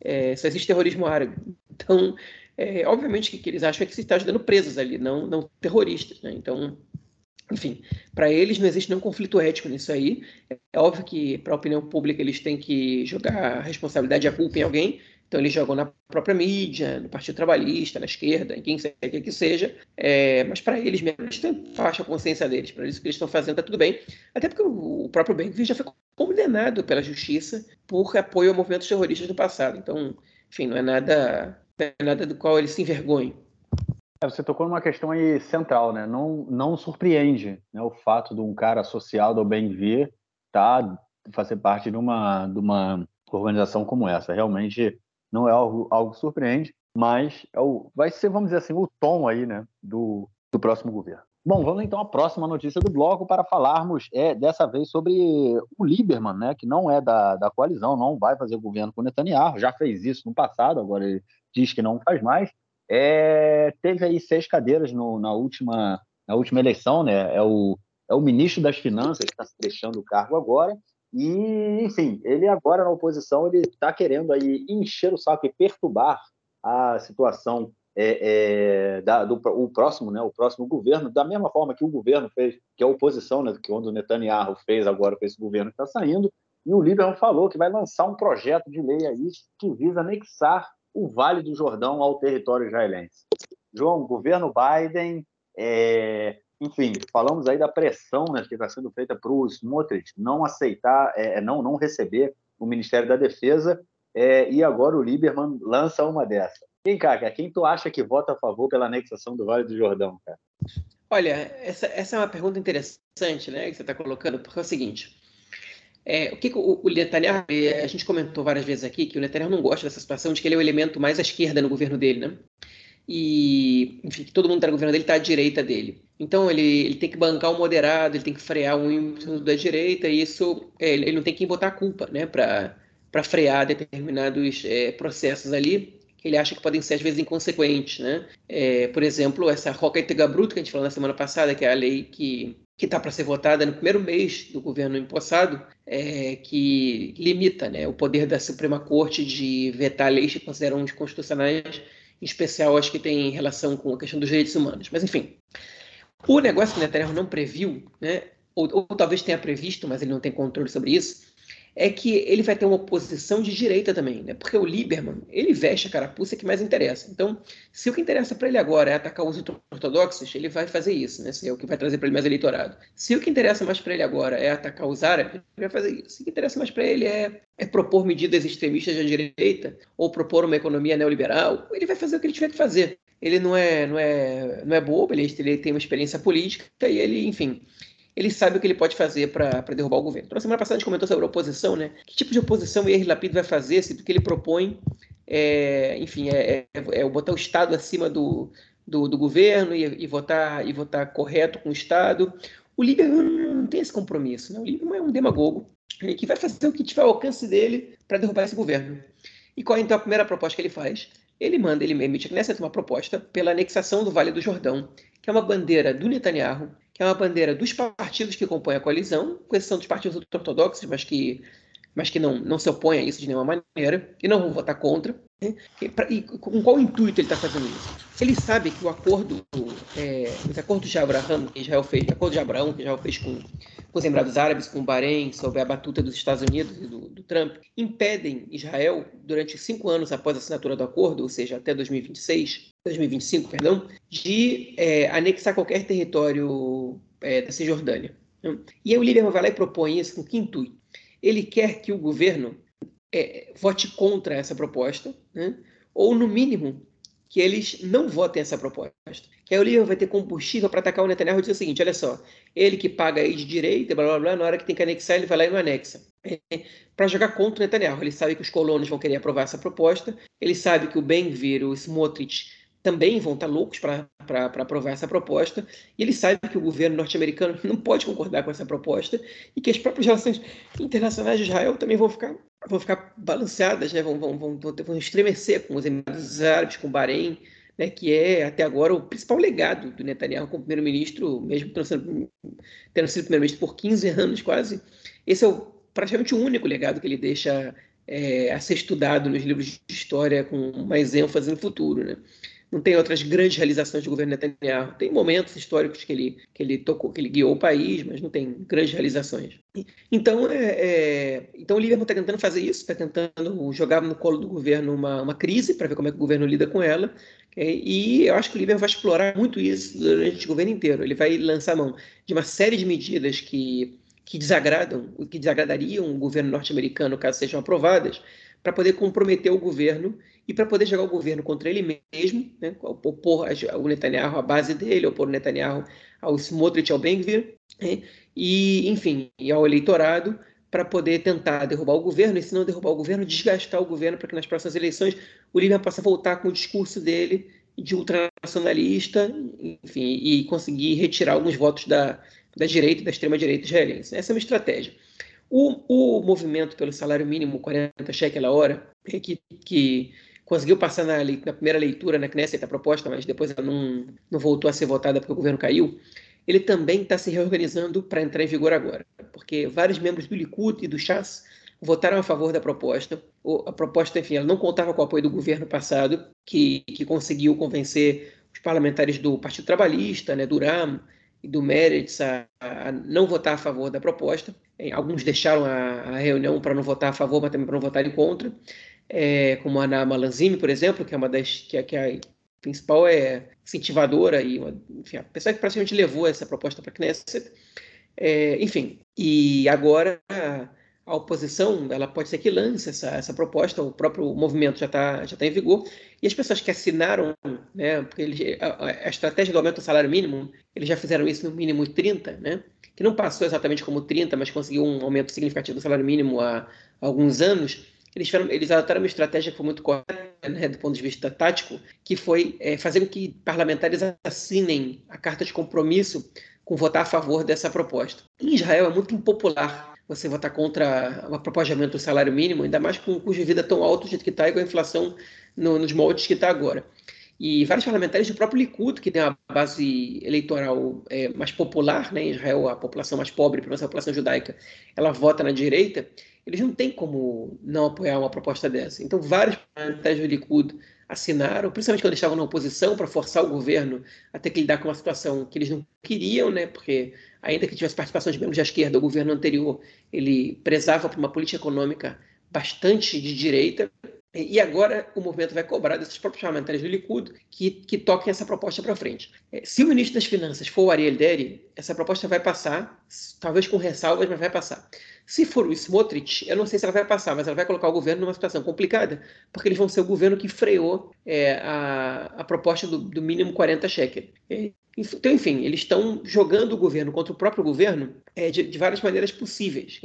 É, só existe terrorismo árabe. Então, é, obviamente que, que eles acham é que se está ajudando presos ali, não, não terroristas. Né? Então, enfim, para eles não existe nenhum conflito ético nisso aí. É óbvio que, para a opinião pública, eles têm que jogar a responsabilidade e a culpa em alguém. Então, eles jogam na própria mídia, no Partido Trabalhista, na esquerda, em quem quer que seja. É, mas para eles mesmo, eles têm faixa consciência deles. Para eles, o que eles estão fazendo está tudo bem. Até porque o próprio Ben já foi condenado pela justiça por apoio a movimentos terroristas no passado. Então, enfim, não é nada é nada do qual ele se envergonhe.
É, você tocou numa questão aí central, né? Não, não surpreende né, o fato de um cara associado ao bem-vir tá, fazer parte de uma, de uma organização como essa. Realmente não é algo, algo surpreende, mas é o, vai ser, vamos dizer assim, o tom aí né, do, do próximo governo. Bom, vamos então à próxima notícia do bloco para falarmos é, dessa vez sobre o Lieberman, né, que não é da, da coalizão, não vai fazer governo com Netanyahu, já fez isso no passado, agora ele diz que não faz mais. É, teve aí seis cadeiras no, na, última, na última eleição, né? É o, é o ministro das Finanças que está deixando o cargo agora. E, enfim, ele agora na oposição ele está querendo aí encher o saco e perturbar a situação é, é, da, do o próximo, né, o próximo governo, da mesma forma que o governo fez, que a oposição, né, que o Netanyahu fez agora com esse governo que está saindo, e o Lieberman falou que vai lançar um projeto de lei aí que visa anexar o Vale do Jordão ao território israelense. João, governo Biden, é, enfim, falamos aí da pressão né, que está sendo feita para o Smotrich não aceitar, é, não, não receber o Ministério da Defesa, é, e agora o Lieberman lança uma dessa. Quem, cara, quem tu acha que vota a favor pela anexação do Vale do Jordão, cara?
Olha, essa, essa é uma pergunta interessante, né, que você está colocando, porque é o seguinte, é, o que, que o, o, Netanyahu, é, a gente comentou várias vezes aqui que o Netanyahu não gosta dessa situação de que ele é o elemento mais à esquerda no governo dele, né? E, enfim, que todo mundo está no governo dele está à direita dele. Então ele, ele tem que bancar o moderado, ele tem que frear o ímpeto da direita, e isso é, ele não tem que botar a culpa, né, para frear determinados é, processos ali ele acha que podem ser às vezes inconsequentes, né? É, por exemplo, essa Roca Bruto que a gente falou na semana passada, que é a lei que que está para ser votada no primeiro mês do governo empossado, é, que limita né, o poder da Suprema Corte de vetar leis que consideram constitucionais, em especial as que têm relação com a questão dos direitos humanos. Mas, enfim, o negócio que Netanyahu não previu, né, ou, ou talvez tenha previsto, mas ele não tem controle sobre isso, é que ele vai ter uma oposição de direita também, né? Porque o Lieberman, ele veste a carapuça que mais interessa. Então, se o que interessa para ele agora é atacar os ortodoxos, ele vai fazer isso, né? Se é o que vai trazer para ele mais eleitorado. Se o que interessa mais para ele agora é atacar os árabes, ele vai fazer isso. Se o que interessa mais para ele é, é propor medidas extremistas da direita ou propor uma economia neoliberal, ele vai fazer o que ele tiver que fazer. Ele não é, não é, não é bobo, ele, ele tem uma experiência política e ele, enfim, ele sabe o que ele pode fazer para derrubar o governo. Então, na semana passada a gente comentou sobre a oposição, né? Que tipo de oposição o Yair Lapid vai fazer se o que ele propõe é, enfim, é, é, é, botar o Estado acima do, do, do governo e, e, votar, e votar correto com o Estado. O Lieberman não tem esse compromisso, né? O Lieberman é um demagogo que vai fazer o que tiver ao alcance dele para derrubar esse governo. E qual é então a primeira proposta que ele faz? Ele manda, ele emite nessa uma proposta pela anexação do Vale do Jordão, que é uma bandeira do Netanyahu, que é uma bandeira dos partidos que compõem a coalizão, com exceção dos partidos ortodoxos, mas que, mas que não, não se opõem a isso de nenhuma maneira, e não vão votar contra. Né? E, pra, e, com qual intuito ele está fazendo isso? Ele sabe que o acordo, é, os acordos de Abraão que Israel fez, acordo de Abraão que Israel fez com, com os Emirados Árabes, com o Bahrein, sob a batuta dos Estados Unidos e do, do Trump, impedem Israel, durante cinco anos após a assinatura do acordo, ou seja, até 2026, 2025, perdão, de é, anexar qualquer território é, da Cisjordânia. Né? E aí o Lieberman vai lá e propõe isso com que intuito? Ele quer que o governo é, vote contra essa proposta, né? ou no mínimo que eles não votem essa proposta. Que aí o Lieberman vai ter combustível para atacar o Netanyahu e dizer o seguinte: olha só, ele que paga aí de direita, blá blá blá, na hora que tem que anexar, ele vai lá e não anexa. É, para jogar contra o Netanyahu. Ele sabe que os colonos vão querer aprovar essa proposta, ele sabe que o Ben-Gvir, o Smotrich, também vão estar loucos para aprovar essa proposta, e ele sabe que o governo norte-americano não pode concordar com essa proposta, e que as próprias relações internacionais de Israel também vão ficar, vão ficar balanceadas, né? vão, vão, vão, vão estremecer com os Emirados Árabes, com o Bahrein, né? que é até agora o principal legado do Netanyahu como primeiro-ministro, mesmo tendo sido, tendo sido primeiro-ministro por 15 anos quase. Esse é o, praticamente o único legado que ele deixa é, a ser estudado nos livros de história com mais ênfase no futuro. Né? Não tem outras grandes realizações do governo Netanyahu. Tem momentos históricos que ele, que ele tocou, que ele guiou o país, mas não tem grandes realizações. Então, é, é, então o Lieberman está tentando fazer isso, está tentando jogar no colo do governo uma, uma crise para ver como é que o governo lida com ela. E eu acho que o Lieberman vai explorar muito isso durante o governo inteiro. Ele vai lançar mão de uma série de medidas que, que desagradam, que desagradariam o governo norte-americano caso sejam aprovadas, para poder comprometer o governo e para poder jogar o governo contra ele mesmo, né, opor o Netanyahu à base dele, opor o Netanyahu ao Smotrich, ao Ben-Gvir, né, e, enfim, e ao eleitorado, para poder tentar derrubar o governo, e se não derrubar o governo, desgastar o governo para que nas próximas eleições o Líbia possa voltar com o discurso dele de ultranacionalista, enfim, e conseguir retirar alguns votos da, da direita e da extrema-direita israelense. Essa é uma estratégia. O, o movimento pelo salário mínimo, 40 cheques a hora, que, que conseguiu passar na, na primeira leitura na Knesset a proposta, mas depois ela não, não voltou a ser votada porque o governo caiu, ele também está se reorganizando para entrar em vigor agora, porque vários membros do Likud e do Chas votaram a favor da proposta. A proposta, enfim, ela não contava com o apoio do governo passado, que, que conseguiu convencer os parlamentares do Partido Trabalhista, né, do RAM e do Meretz a, a não votar a favor da proposta. Alguns deixaram a, a reunião para não votar a favor, mas também para não votarem contra. É, como a Ana Malanzini, por exemplo, que é uma das que, que a principal é incentivadora e uma, enfim, a pessoa que praticamente levou essa proposta para a Knesset. É, enfim, e agora a oposição ela pode ser que lance essa, essa proposta, o próprio movimento já está já tá em vigor, e as pessoas que assinaram, né, porque ele, a, a, estratégia do aumento do salário mínimo, eles já fizeram isso no mínimo 30, né, que não passou exatamente como 30, mas conseguiu um aumento significativo do salário mínimo há, há alguns anos, eles, fizeram, eles adotaram uma estratégia que foi muito correta, né, do ponto de vista tático, que foi é, fazer com que parlamentares assinem a carta de compromisso com votar a favor dessa proposta. Em Israel é muito impopular você votar contra de aumento do salário mínimo, ainda mais com um custo de vida tão alto do que está e com a inflação no, nos moldes que está agora. E vários parlamentares do próprio Likud, que tem uma base eleitoral é, mais popular, né, em Israel, a população mais pobre, a população judaica, ela vota na direita, eles não têm como não apoiar uma proposta dessa. Então, vários parlamentares do Likud assinaram, principalmente quando estavam na oposição, para forçar o governo a ter que lidar com uma situação que eles não queriam, né? Porque ainda que tivesse participação de membros da esquerda, o governo anterior ele prezava por uma política econômica bastante de direita. E agora o movimento vai cobrar desses próprios parlamentares do Likud que, que toquem essa proposta para frente. É, se o ministro das Finanças for o Ariel Deri, essa proposta vai passar, talvez com ressalvas, mas vai passar. Se for o Smotrich, eu não sei se ela vai passar, mas ela vai colocar o governo numa situação complicada, porque eles vão ser o governo que freou é, a, a proposta do, do mínimo 40 shekel. Então, enfim, eles estão jogando o governo contra o próprio governo é, de, de, várias maneiras possíveis,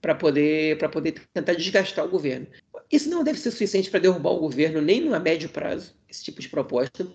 para poder, poder tentar desgastar o governo. Isso não deve ser suficiente para derrubar o governo, nem no médio prazo, esse tipo de proposta,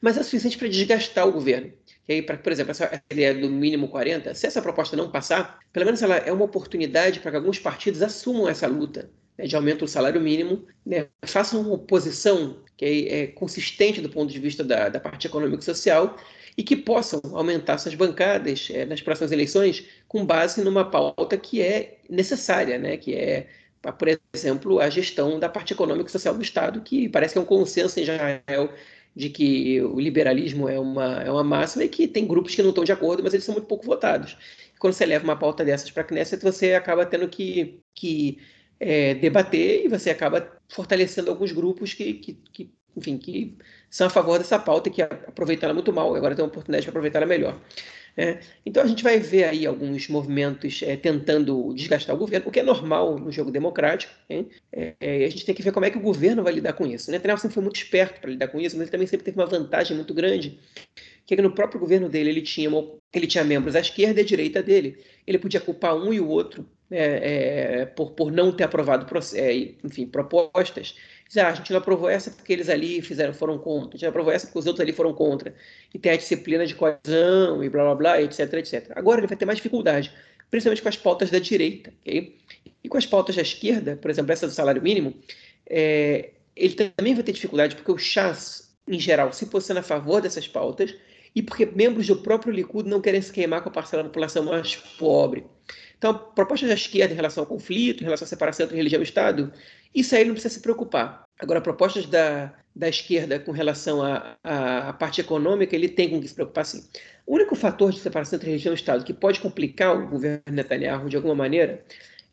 mas é suficiente para desgastar o governo. E aí, pra, por exemplo, essa ideia do mínimo 40, se essa proposta não passar, pelo menos ela é uma oportunidade para que alguns partidos assumam essa luta né, de aumento do salário mínimo, né, façam uma oposição que é, é consistente do ponto de vista da, da parte econômica e social e que possam aumentar suas bancadas é, nas próximas eleições com base numa pauta que é necessária, né, que é por exemplo, a gestão da parte econômica e social do Estado, que parece que é um consenso em Israel de que o liberalismo é uma, é uma máxima e que tem grupos que não estão de acordo, mas eles são muito pouco votados. Quando você leva uma pauta dessas para a Knesset, você acaba tendo que, que é, debater e você acaba fortalecendo alguns grupos que, que, que, enfim, que são a favor dessa pauta e que aproveitaram muito mal, agora tem uma oportunidade de aproveitar melhor. É, então a gente vai ver aí alguns movimentos é, tentando desgastar o governo, o que é normal no jogo democrático. É, a gente tem que ver como é que o governo vai lidar com isso. Né? Netanyahu sempre foi muito esperto para lidar com isso, mas ele também sempre teve uma vantagem muito grande, que é que no próprio governo dele ele tinha, ele tinha membros à esquerda e à direita dele. Ele podia culpar um e o outro né, por, por não ter aprovado enfim, propostas ah, a gente não aprovou essa porque eles ali fizeram, foram contra, a gente não aprovou essa porque os outros ali foram contra, e tem a disciplina de coesão e blá blá blá, etc, etc. Agora ele vai ter mais dificuldade, principalmente com as pautas da direita, ok? E com as pautas da esquerda, por exemplo, essa do salário mínimo, é, ele também vai ter dificuldade porque o Chas, em geral, se posiciona a favor dessas pautas e porque membros do próprio Likud não querem se queimar com a parcela da população mais pobre. Então, propostas da esquerda em relação ao conflito, em relação à separação entre religião e Estado, isso aí não precisa se preocupar. Agora, propostas da, da esquerda com relação à, parte econômica, ele tem com que se preocupar sim. O único fator de separação entre religião e Estado que pode complicar o governo Netanyahu de alguma maneira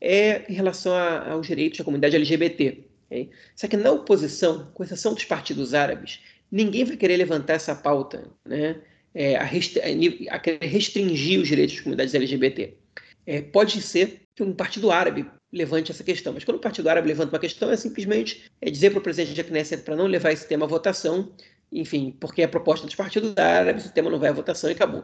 é em relação a, aos direitos da comunidade LGBT. Okay? Só que na oposição, com exceção dos partidos árabes, ninguém vai querer levantar essa pauta, né? É, a, a, restringir os direitos das comunidades LGBT. É, pode ser que um partido árabe levante essa questão, mas quando o partido árabe levanta uma questão, é simplesmente é dizer para o presidente da Knesset para não levar esse tema à votação, enfim, porque é a proposta dos partidos árabes, o tema não vai à votação e acabou.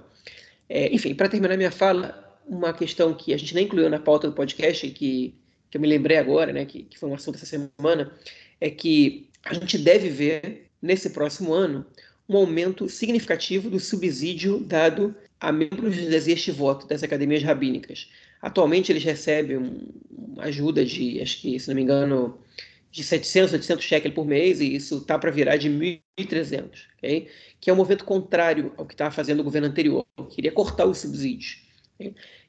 É, enfim, para terminar minha fala, uma questão que a gente nem incluiu na pauta do podcast, que, que eu me lembrei agora, né, que, que foi um assunto essa semana, é que a gente deve ver, nesse próximo ano, um aumento significativo do subsídio dado a membros de desejo de voto das academias rabínicas. Atualmente eles recebem uma ajuda de, acho que, se não me engano, de 700, 800 shekels por mês, e isso está para virar de 1.300, okay? que é um movimento contrário ao que estava fazendo o governo anterior, queria cortar os subsídios.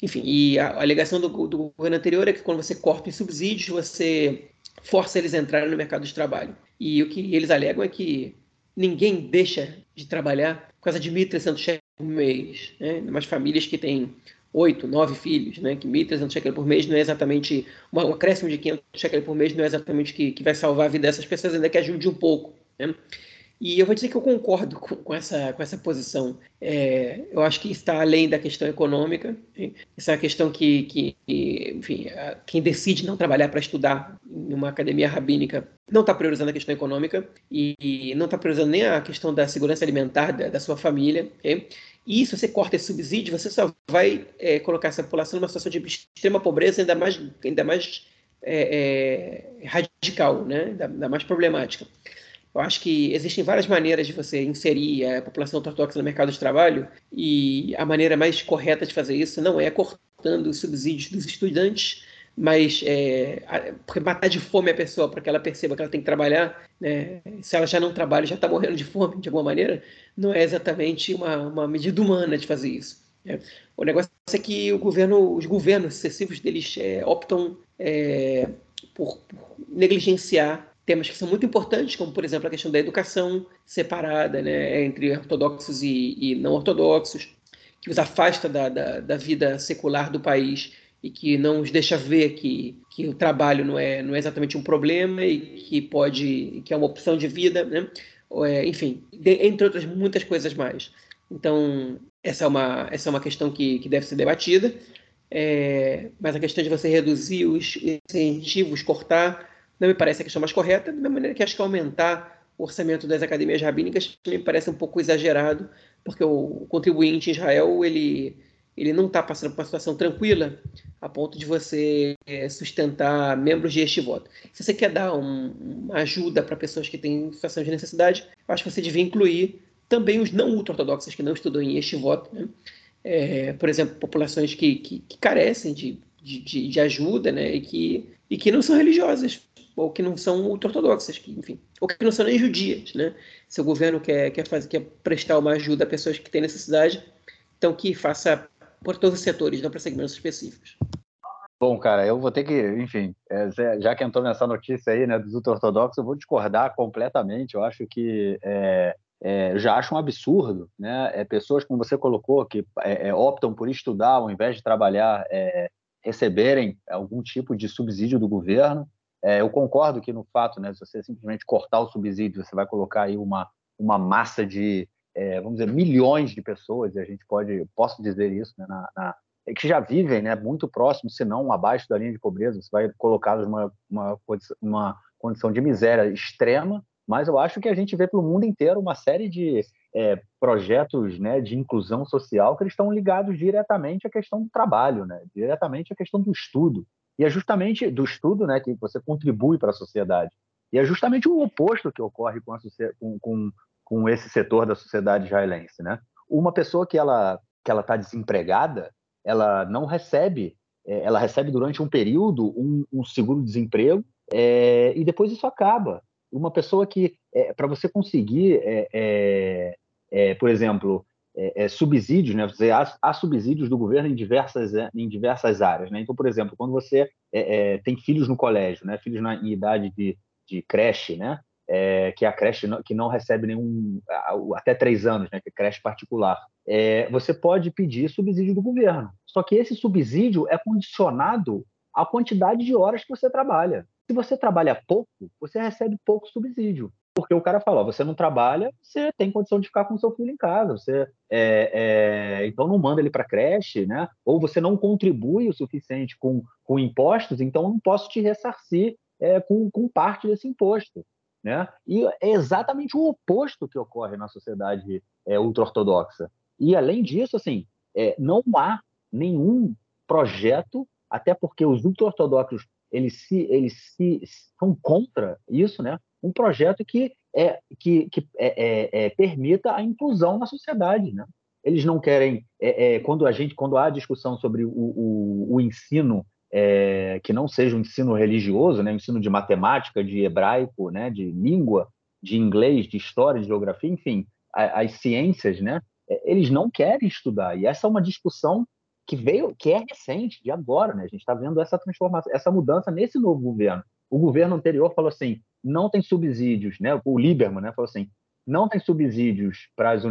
Enfim, e a, a alegação do, do, governo anterior é que quando você corta os subsídios, você força eles a entrarem no mercado de trabalho. E o que eles alegam é que ninguém deixa de trabalhar por causa de 1.300 shekels por mês. Né? Umas famílias que têm oito, nove filhos, né? que 1.300 shekels por mês não é exatamente, um acréscimo de 500 shekels por mês não é exatamente que, que vai salvar a vida dessas pessoas, ainda que ajude um pouco. Né? E eu vou dizer que eu concordo com, com essa, com essa posição. É, eu acho que está além da questão econômica. Essa é a questão que, que, enfim, quem decide não trabalhar para estudar em uma academia rabínica não está priorizando a questão econômica e, não está priorizando nem a questão da segurança alimentar da, da sua família. E se você corta esse subsídio, você só vai é, colocar essa população numa situação de extrema pobreza ainda mais, ainda mais é, é radical, né? ainda, ainda mais problemática. Eu acho que existem várias maneiras de você inserir a população ortodoxa no mercado de trabalho e a maneira mais correta de fazer isso não é cortando os subsídios dos estudantes, mas é, porque matar de fome a pessoa para que ela perceba que ela tem que trabalhar, né? se ela já não trabalha, já está morrendo de fome de alguma maneira, não é exatamente uma, uma medida humana de fazer isso. Né? O negócio é que o governo, os governos sucessivos deles é, optam é, por, por negligenciar temas que são muito importantes, como, por exemplo, a questão da educação separada né, entre ortodoxos e, e não ortodoxos, que os afasta da, da, da, vida secular do país e que não os deixa ver que, que o trabalho não é, não é exatamente um problema e que pode que é uma opção de vida, né? É, enfim, entre outras muitas coisas mais. Então, essa é uma, essa é uma questão que, que deve ser debatida, é, mas a questão de você reduzir os incentivos, cortar, não me parece a questão mais correta, da mesma maneira que acho que aumentar o orçamento das academias rabínicas me parece um pouco exagerado, porque o contribuinte em Israel ele, ele não está passando por uma situação tranquila a ponto de você é, sustentar membros de este voto. Se você quer dar um, uma ajuda para pessoas que têm situação de necessidade, acho que você devia incluir também os não ultra-ortodoxos que não estudam em este voto. Né? É, por exemplo, populações que, que, que carecem de, de, de, ajuda né? e, que, e que não são religiosas ou que não são ultra-ortodoxas, enfim, ou que não são nem judias, né? Se o governo quer, quer, fazer, quer prestar uma ajuda a pessoas que têm necessidade, então que faça por todos os setores, não para segmentos específicos.
Bom, cara, eu vou ter que, enfim, é, já que entrou nessa notícia aí, né, dos ultra-ortodoxos, eu vou discordar completamente. Eu acho que é, é, já acho um absurdo, né? É, pessoas, como você colocou, que é, é optam por estudar ao invés de trabalhar, é, receberem algum tipo de subsídio do governo. É, eu concordo que no fato, né, se você simplesmente cortar o subsídio, você vai colocar aí uma, uma massa de, é, vamos dizer, milhões de pessoas, e a gente pode, posso dizer isso, né, na, na, é que já vivem né, muito próximo, se não abaixo da linha de pobreza, você vai colocá-los numa uma, uma condição de miséria extrema, mas eu acho que a gente vê pelo mundo inteiro uma série de é, projetos né, de inclusão social que eles estão ligados diretamente à questão do trabalho, né, diretamente à questão do estudo. E é justamente do estudo né, que você contribui para a sociedade. E é justamente o oposto que ocorre com, a, com, com, com esse setor da sociedade israelense. Né? Uma pessoa que ela que ela está desempregada, ela não recebe, é, ela recebe durante um período um, um seguro-desemprego é, e depois isso acaba. Uma pessoa que, é, para você conseguir, é, é, é, por exemplo, é, é, subsídios, né? Dizer, há, há, subsídios do governo em diversas, em diversas áreas, né? Então, por exemplo, quando você tem filhos no colégio, né? Filhos na, em idade de, de creche, né? Que é a creche que não recebe nenhum até três anos, né? Que é creche particular. você pode pedir subsídio do governo. Só que esse subsídio é condicionado à quantidade de horas que você trabalha. Se você trabalha pouco, você recebe pouco subsídio porque o cara fala, você não trabalha, você tem condição de ficar com seu filho em casa, você é, é, então não manda ele para creche, né? Ou você não contribui o suficiente com, com impostos, então não posso te ressarcir é, com, com parte desse imposto. Né? E é exatamente o oposto que ocorre na sociedade é, ultra-ortodoxa. E, além disso, assim, é, não há nenhum projeto, até porque os ultra-ortodoxos eles, se, eles se, são contra isso, né? um projeto que, é, que, que é, é, é, permita a inclusão na sociedade. Né? Eles não querem, é, é, quando a gente, quando há discussão sobre o, o, o ensino que não seja um ensino religioso, né, um ensino de matemática, de hebraico, né, de língua, de inglês, de história, de geografia, enfim, as ciências, né, eles não querem estudar. E essa é uma discussão que veio, que é recente, de agora, né? A gente está vendo essa transformação, essa mudança nesse novo governo. O governo anterior falou assim: não tem subsídios, né? O Lieberman, né, falou assim: não tem subsídios para as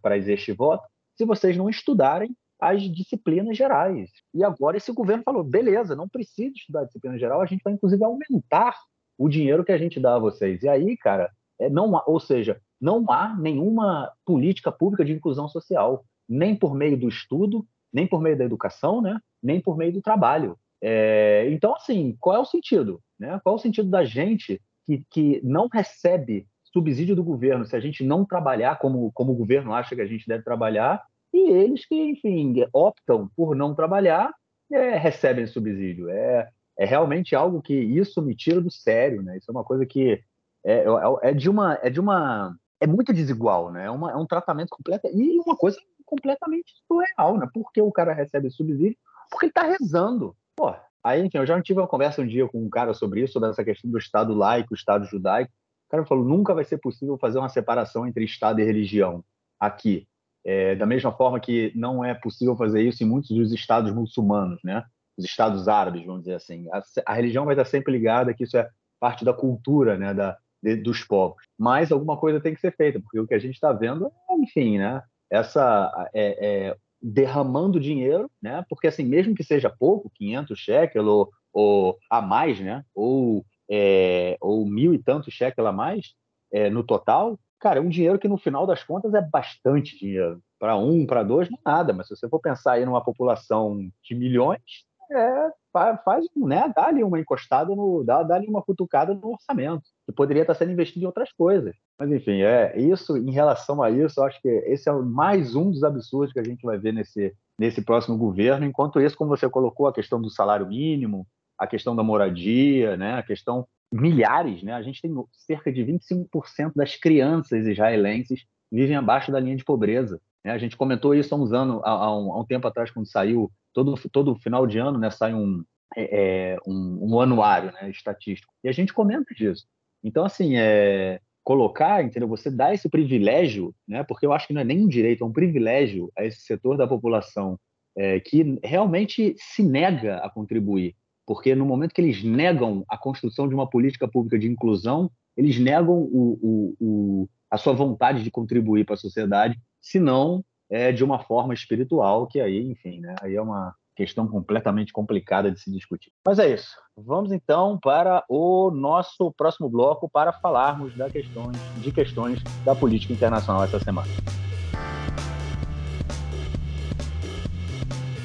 para este voto se vocês não estudarem as disciplinas gerais. E agora esse governo falou: beleza, não precisa estudar disciplina geral, a gente vai inclusive aumentar o dinheiro que a gente dá a vocês. E aí, cara, é, não há, ou seja, não há nenhuma política pública de inclusão social, nem por meio do estudo, nem por meio da educação, né? nem por meio do trabalho. É, então, assim, qual é o sentido? Né? Qual é o sentido da gente que, que não recebe subsídio do governo se a gente não trabalhar como, como o governo acha que a gente deve trabalhar, e eles que, enfim, optam por não trabalhar, é, recebem subsídio. É, é realmente algo que isso me tira do sério, né? Isso é uma coisa que é, é, é de uma é de uma é muito desigual, né? É, uma, é um tratamento completo e uma coisa completamente surreal, né? Porque o cara recebe subsídio porque ele está rezando. Pô, aí, enfim, eu já tive uma conversa um dia com um cara sobre isso, sobre essa questão do Estado laico, Estado judaico. O cara falou: nunca vai ser possível fazer uma separação entre Estado e religião aqui. É, da mesma forma que não é possível fazer isso em muitos dos estados muçulmanos, né? Os estados árabes, vamos dizer assim. A, a religião vai estar sempre ligada, que isso é parte da cultura, né? Da, dos povos. Mas alguma coisa tem que ser feita, porque o que a gente está vendo é, enfim, né? Essa é, é, derramando dinheiro, né? Porque assim, mesmo que seja pouco, 500 shekel ou, ou a mais, né? Ou é, ou mil e tantos shekel a mais é, no total, cara, é um dinheiro que no final das contas é bastante dinheiro. Para um, para dois, não é nada, mas se você for pensar aí numa população de milhões, é, faz, né, dá ali uma encostada, no, dá, dá ali uma cutucada no orçamento, que poderia estar sendo investido em outras coisas. Mas, enfim, é isso, em relação a isso, eu acho que esse é mais um dos absurdos que a gente vai ver nesse, nesse próximo governo. Enquanto isso, como você colocou, a questão do salário mínimo, a questão da moradia, né, a questão milhares, né? A gente tem cerca de 25% das crianças israelenses vivem abaixo da linha de pobreza. Né? A gente comentou isso há uns anos, há, um, há um tempo atrás, quando saiu todo todo final de ano, né? Sai um é, é, um, um, anuário, né? Estatístico e a gente comenta disso. Então, assim, é colocar, entendeu? Você dá esse privilégio, né? Porque eu acho que não é nem um direito, é um privilégio a esse setor da população é, que realmente se nega a contribuir porque no momento que eles negam a construção de uma política pública de inclusão, eles negam o, o, o, a sua vontade de contribuir para a sociedade, se não é, de uma forma espiritual, que aí, enfim, né, aí é uma questão completamente complicada de se discutir. Mas é isso. Vamos então para o nosso próximo bloco para falarmos da questões, de questões da política internacional essa semana.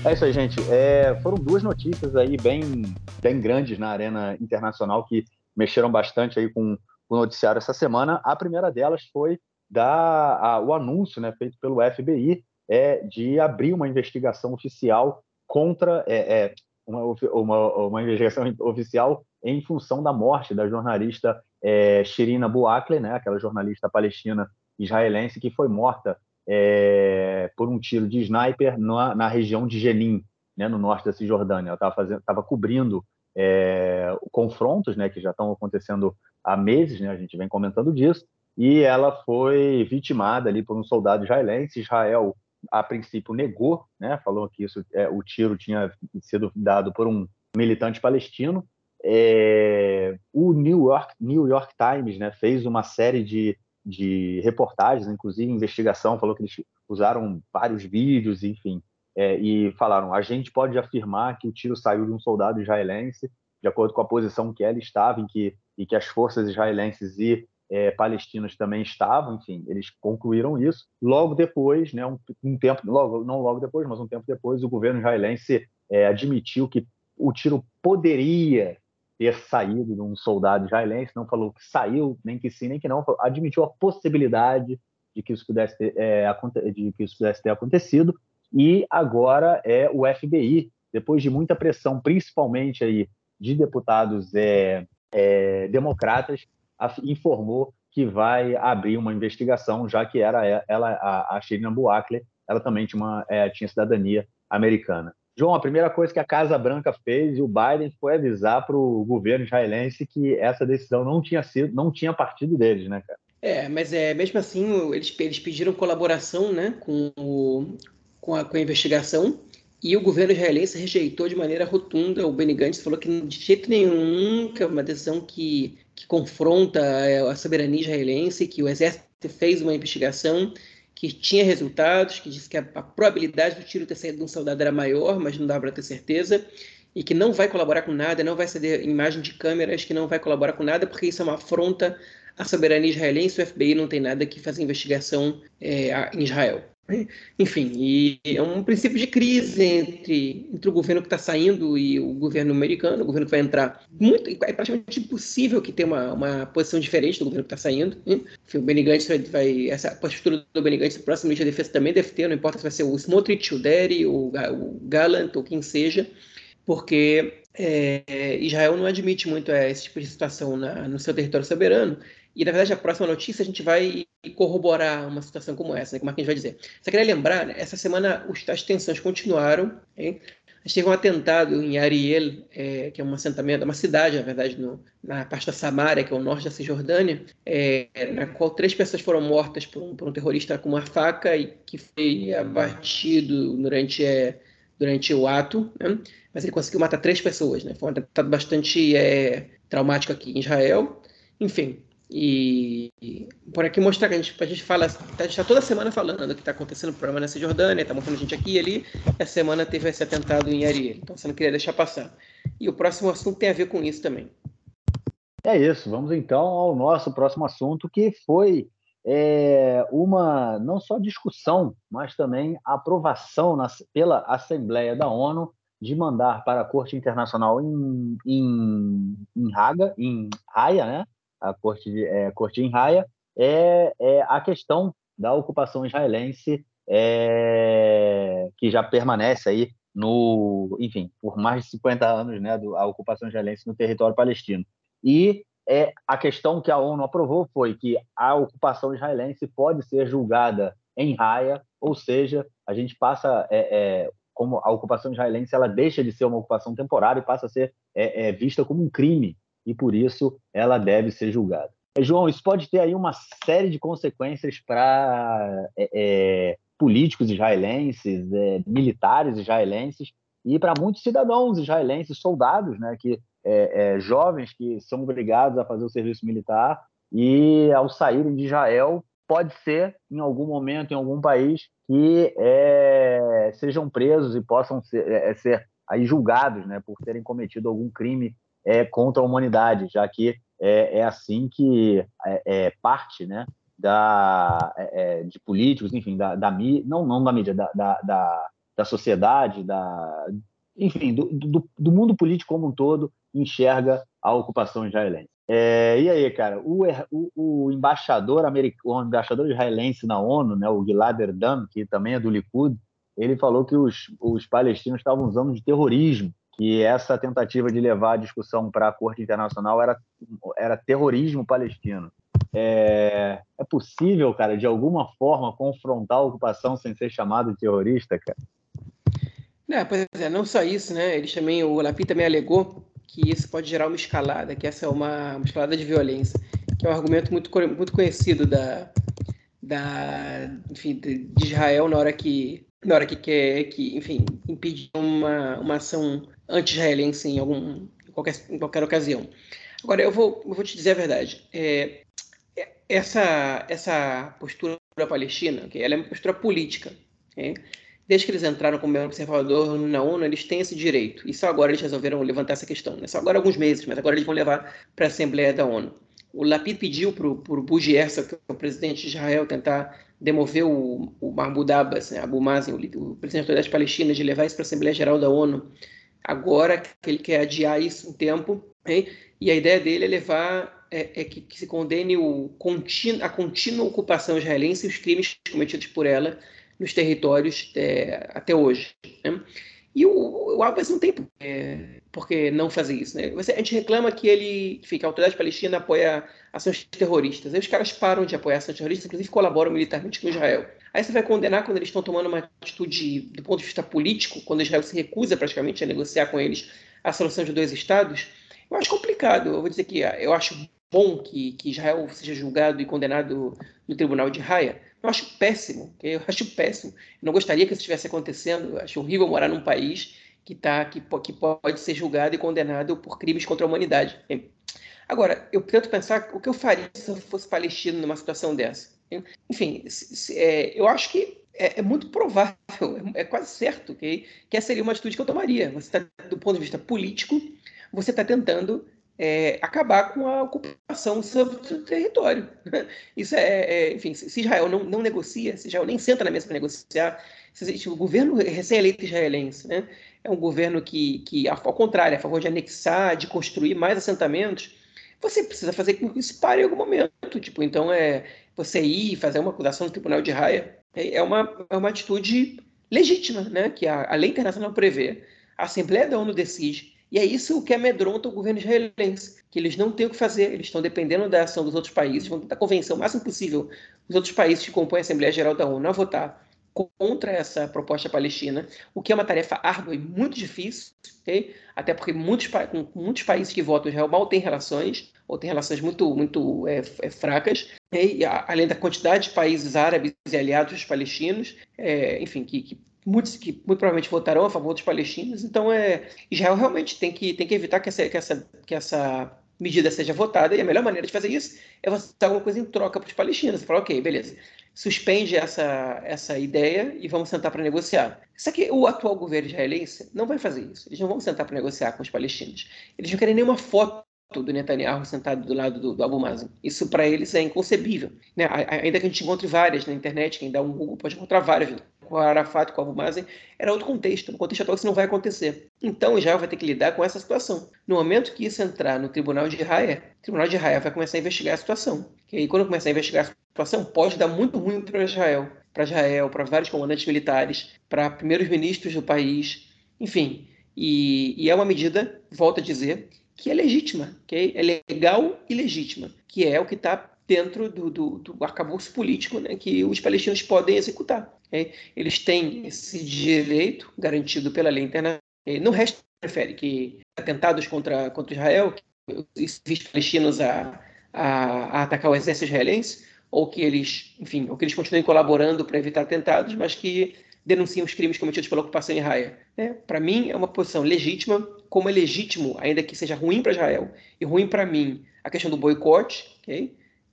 É isso aí, gente. É, foram duas notícias aí bem, bem grandes na arena internacional que mexeram bastante aí com o noticiário essa semana. A primeira delas foi da, a, o anúncio né, feito pelo FBI é, de abrir uma investigação oficial contra é, é, uma, uma, uma, investigação oficial em função da morte da jornalista é, Shirina Buakle, né, aquela jornalista palestina israelense que foi morta é, por um tiro de sniper na, na região de Jenin, né, no norte da Cisjordânia. Ela estava cobrindo é, confrontos né, que já estão acontecendo há meses, né, a gente vem comentando disso, e ela foi vitimada ali por um soldado israelense. Israel, a princípio, negou, né, falou que isso, é, o tiro tinha sido dado por um militante palestino. É, o New York, New York Times né, fez uma série de de reportagens, inclusive investigação, falou que eles usaram vários vídeos, enfim, é, e falaram: a gente pode afirmar que o tiro saiu de um soldado israelense, de acordo com a posição que ela estava, em que, e que as forças israelenses e é, palestinas também estavam, enfim, eles concluíram isso. Logo depois, né, um, um, tempo, logo, não logo depois, mas um tempo depois, o governo israelense é, admitiu que o tiro poderia ter saído de um soldado israelense, não falou que saiu, nem que sim, nem que não, admitiu a possibilidade de que isso pudesse ter, é, de que isso pudesse ter acontecido, e agora é o FBI, depois de muita pressão, principalmente aí de deputados é, é, democratas, informou que vai abrir uma investigação, já que era ela, a, a Shirina ela também tinha, uma, é, tinha cidadania americana. João, a primeira coisa que a Casa Branca fez e o Biden foi avisar para o governo israelense que essa decisão não tinha sido, não tinha partido deles, né, cara?
É, mas é mesmo assim eles, eles pediram colaboração, né, com, o, com, a, com a investigação E o governo israelense rejeitou de maneira rotunda. O Benny Gantz falou que de jeito nenhum que é uma decisão que, que confronta é, a soberania israelense, que o exército fez uma investigação que tinha resultados, que disse que a, a probabilidade do tiro ter saído de um soldado era maior, mas não dá para ter certeza, e que não vai colaborar com nada, não vai ceder imagem de câmeras, que não vai colaborar com nada, porque isso é uma afronta à soberania israelense, o FBI não tem nada que fazer investigação é, em Israel. Enfim, e é um princípio de crise entre, entre o governo que está saindo e o governo americano, o governo que vai entrar. Muito, é praticamente impossível que tenha uma, uma posição diferente do governo que está saindo. Enfim, o Benny Gantz vai, vai, Essa postura do Benny Gantz, o próximo ministro da Defesa também deve ter, não importa se vai ser o Smotrich, o Derry, o, o Gallant ou quem seja, porque é, Israel não admite muito é, esse tipo de situação na, no seu território soberano e, na verdade, a próxima notícia a gente vai corroborar uma situação como essa, né, como a gente vai dizer. Só queria lembrar, né, essa semana as tensões continuaram. Hein? A gente teve um atentado em Ariel, é, que é um assentamento, uma cidade, na verdade, no, na parte da Samária, que é o norte da Cisjordânia, é, na qual três pessoas foram mortas por um, por um, terrorista com uma faca e que foi abatido durante, é, durante o ato. Né? Mas ele conseguiu matar três pessoas. Né? Foi um atentado bastante é, traumático aqui em Israel. Enfim, e, por aqui mostrar que a gente, a gente fala, a gente está toda semana falando do que está acontecendo no programa na Cisjordânia, está mostrando gente aqui e ali. Essa semana teve esse atentado em Ariel, então você não queria deixar passar. E o próximo assunto tem a ver com isso também.
É isso, vamos então ao nosso próximo assunto, que foi é, uma não só discussão, mas também aprovação na, pela Assembleia da ONU de mandar para a Corte Internacional em, em, em Haga, em Haia, né? A corte, de, é, corte em Raia, é, é, a questão da ocupação israelense é, que já permanece aí no, enfim, por mais de 50 anos, né, do, a ocupação israelense no território palestino. E é, a questão que a ONU aprovou foi que a ocupação israelense pode ser julgada em raia, ou seja, a gente passa é, é, como a ocupação israelense ela deixa de ser uma ocupação temporária e passa a ser é, é vista como um crime e por isso ela deve ser julgada. João, isso pode ter aí uma série de consequências para é, é, políticos israelenses, é, militares israelenses e para muitos cidadãos israelenses, soldados, né, que é, é, jovens que são obrigados a fazer o serviço militar e ao saírem de Israel pode ser em algum momento em algum país que é, sejam presos e possam ser, ser aí julgados, né, por terem cometido algum crime é, contra a humanidade, já que é, é assim que é, é parte né, da, é, é, de políticos, enfim, da, da não, não da mídia, da, da, da sociedade, da, enfim, do, do, do, mundo político como um todo, enxerga a ocupação israelense. É, e aí, cara, o, o, o embaixador americano, o embaixador israelense na ONU, né, o Gilad Erdan, que também é do Likud, ele falou que os, os palestinos estavam usando de terrorismo que essa tentativa de levar a discussão para a Corte Internacional era, era terrorismo palestino. É, é, possível, cara, de alguma forma confrontar a ocupação sem ser chamado de terrorista, cara?
Não, pois é, não só isso, né? Eles também, o Lapi também alegou que isso pode gerar uma escalada, que essa é uma, uma escalada de violência, que é um argumento muito, muito conhecido da, da, enfim, de Israel na hora que na hora que quer que, enfim, impedir uma, uma ação anti-israelense em, algum, em, qualquer, em qualquer ocasião. Agora, eu vou, eu vou te dizer a verdade. É, é essa, essa postura palestina, que ela é uma postura política. Okay? Desde que eles entraram como observador na ONU, eles têm esse direito. E só agora eles resolveram levantar essa questão. Né? Só agora alguns meses, mas agora eles vão levar para a Assembleia da ONU. O Lapid pediu para o Buji que é o presidente de Israel, tentar demover o, o Mahmoud Abbas, né, Abu Mazen, o, o presidente da Palestina, de levar isso para a Assembleia Geral da ONU agora que ele quer adiar isso um tempo, hein? e a ideia dele é levar é, é que, que, se condene o a contínua ocupação israelense e os crimes cometidos por ela nos territórios é, até hoje. Né? E o, o Abbas não tem é, por que não fazer isso. Né? a gente reclama que ele, enfim, que a autoridade palestina apoia ações terroristas. Aí os caras param de apoiar ações terroristas, inclusive colaboram militarmente com Israel. Aí você vai condenar quando eles estão tomando uma atitude do ponto de vista político, quando Israel se recusa praticamente a negociar com eles a solução de dois estados. Eu acho complicado. Eu vou dizer que eu acho bom que, que Israel seja julgado e condenado no tribunal de Haia, Eu acho péssimo, eu acho péssimo. Eu não gostaria que isso estivesse acontecendo. Eu acho horrível morar num país que, tá, que, que pode ser julgado e condenado por crimes contra a humanidade. Agora, eu tento pensar o que eu faria se eu fosse palestino numa situação dessa. Enfim, é, eu acho que é, é muito provável, é, é, quase certo que, que essa seria uma atitude que eu tomaria. Você está, do ponto de vista político, você está tentando é, acabar com a ocupação do seu território. Isso é, é, enfim, se Israel não, não negocia, se Israel nem senta na mesa para negociar, se, o governo recém-eleito israelense né, é um governo que, que, ao contrário, é a favor de anexar, de construir mais assentamentos, você precisa fazer com que isso pare em algum momento. Tipo, então, é você ir fazer uma acusação no Tribunal de Raia é, é uma, é uma atitude legítima, né, que a, a lei internacional prevê, a Assembleia da ONU decide, e é isso que amedronta o governo israelense, que eles não têm o que fazer, eles estão dependendo da ação dos outros países, vão tentar convencer o máximo possível os outros países que compõem a Assembleia Geral da ONU a votar contra essa proposta palestina, o que é uma tarefa árdua e muito difícil, okay? até porque muitos, com muitos países que votam Israel mal têm relações, ou têm relações muito, muito é, é, fracas, e, além da quantidade de países árabes e aliados dos palestinos, é, enfim, que, que muitos que muito provavelmente votarão a favor dos palestinos. Então, é, Israel realmente tem que, tem que evitar que essa, que, essa, que essa medida seja votada, e a melhor maneira de fazer isso é você dar alguma coisa em troca para os palestinos. Você fala, ok, beleza, suspende essa, essa ideia e vamos sentar para negociar. Só que o atual governo israelense não vai fazer isso. Eles não vão sentar para negociar com os palestinos. Eles não querem nenhuma foto do Netanyahu sentado do lado do, do Abu Mazen. Isso para eles é inconcebível. Né? Ainda que a gente encontre várias na internet, quem dá um Google pode encontrar várias. Com o Arafat, com o Abu Mazen, era outro contexto. No contexto atual, isso não vai acontecer. Então, Israel vai ter que lidar com essa situação. No momento que isso entrar no Tribunal de Haia, o Tribunal de Haia vai começar a investigar a situação. E aí, quando começar a investigar a situação, pode dar muito ruim para Israel. Para Israel, para vários comandantes militares, para primeiros ministros do país, enfim. E, e é uma medida, volto a dizer, que é legítima, que é legal e legítima, que é o que está dentro do, do, do arcabouço político né, que os palestinos podem executar. Okay? Eles têm esse direito garantido pela lei internacional. Não resta prefere que atentados contra, contra Israel, os civis palestinos a, a, a, atacar o exército israelense, ou que eles, enfim, ou que eles continuem colaborando para evitar atentados, mas que denunciam os crimes cometidos pela ocupação em Israel. Né? Para mim, é uma posição legítima, como é legítimo, ainda que seja ruim para Israel e ruim para mim, a questão do boicote?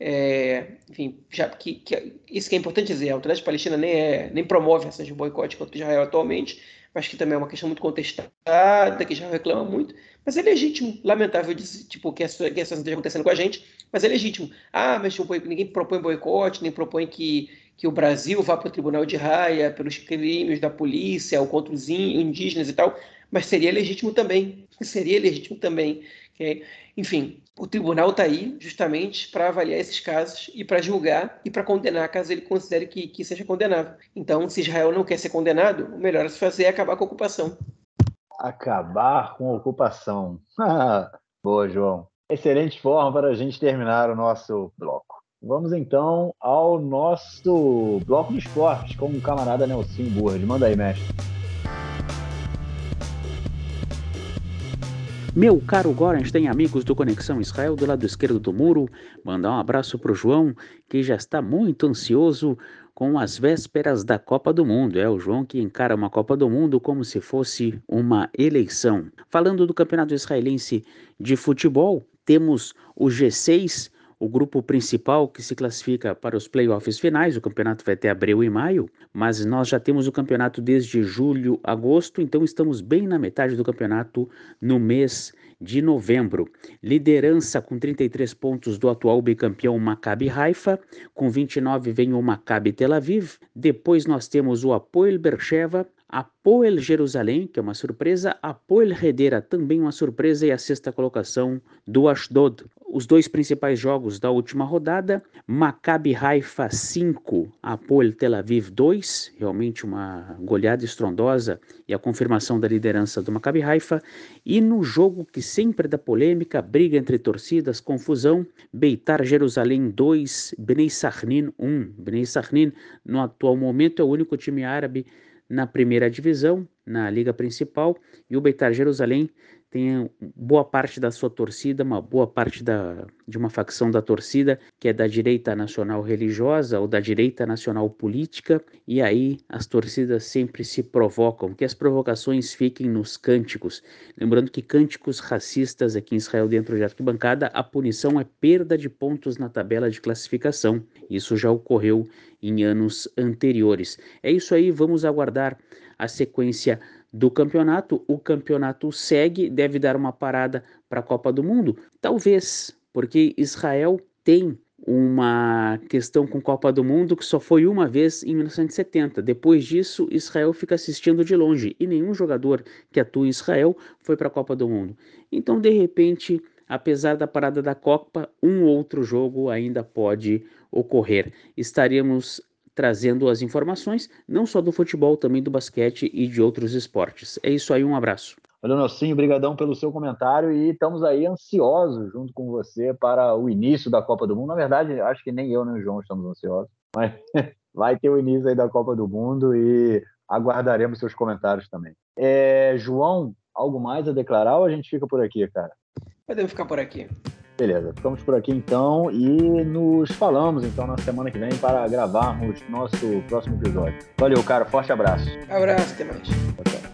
É, enfim, já que, que, isso que é importante dizer, a autoridade palestina nem, é, nem promove ações de boicote contra Israel atualmente, mas que também é uma questão muito contestada, que Israel reclama muito, mas é legítimo, lamentável tipo, que essa, que essa esteja acontecendo com a gente, mas é legítimo. Ah, mas tipo, ninguém propõe boicote, nem propõe que que o Brasil vá para o Tribunal de Raia pelos crimes da polícia ou contra os indígenas e tal, mas seria legítimo também. Seria legítimo também. Okay? Enfim, o tribunal está aí justamente para avaliar esses casos e para julgar e para condenar caso ele considere que, que seja condenável. Então, se Israel não quer ser condenado, o melhor a se fazer é acabar com a ocupação.
Acabar com a ocupação. Boa, João. Excelente forma para a gente terminar o nosso bloco. Vamos então ao nosso bloco de esportes com o camarada Nelson Burd. Manda aí, mestre.
Meu caro Gorenstein, amigos do Conexão Israel, do lado esquerdo do muro, mandar um abraço para o João, que já está muito ansioso com as vésperas da Copa do Mundo. É o João que encara uma Copa do Mundo como se fosse uma eleição. Falando do Campeonato Israelense de Futebol, temos o G6 o grupo principal que se classifica para os playoffs finais. O campeonato vai até abril e maio, mas nós já temos o campeonato desde julho, agosto, então estamos bem na metade do campeonato no mês de novembro. Liderança com 33 pontos do atual bicampeão Maccabi Haifa, com 29 vem o Maccabi Tel Aviv, depois nós temos o Apoel Bercheva, Apoel Jerusalém, que é uma surpresa, Apoel Hedera, também uma surpresa, e a sexta colocação do Ashdod. Os dois principais jogos da última rodada, Maccabi Haifa 5, Apoel Tel Aviv 2, realmente uma goleada estrondosa e a confirmação da liderança do Maccabi Haifa, e no jogo que sempre dá polêmica, briga entre torcidas, confusão, Beitar Jerusalém 2, Bnei Sahnin 1. Bnei Sahnin, no atual momento, é o único time árabe na primeira divisão, na liga principal, e o Beitar Jerusalém tem boa parte da sua torcida, uma boa parte da, de uma facção da torcida que é da direita nacional religiosa ou da direita nacional política, e aí as torcidas sempre se provocam, que as provocações fiquem nos cânticos. Lembrando que cânticos racistas aqui em Israel, dentro de arquibancada, a punição é perda de pontos na tabela de classificação. Isso já ocorreu em anos anteriores. É isso aí, vamos aguardar a sequência do campeonato. O campeonato segue, deve dar uma parada para a Copa do Mundo? Talvez, porque Israel tem uma questão com Copa do Mundo que só foi uma vez em 1970. Depois disso, Israel fica assistindo de longe e nenhum jogador que atua em Israel foi para a Copa do Mundo. Então, de repente, apesar da parada da Copa, um outro jogo ainda pode ocorrer. Estaremos trazendo as informações, não só do futebol, também do basquete e de outros esportes. É isso aí, um abraço.
Valeu, Nelsinho, brigadão pelo seu comentário e estamos aí ansiosos junto com você para o início da Copa do Mundo. Na verdade, acho que nem eu nem o João estamos ansiosos, mas vai ter o início aí da Copa do Mundo e aguardaremos seus comentários também. É, João, algo mais a declarar ou a gente fica por aqui, cara?
Podemos ficar por aqui.
Beleza, ficamos por aqui então e nos falamos então na semana que vem para gravarmos nosso próximo episódio. Valeu, cara, forte abraço.
Abraço, até mais. Tchau, tchau.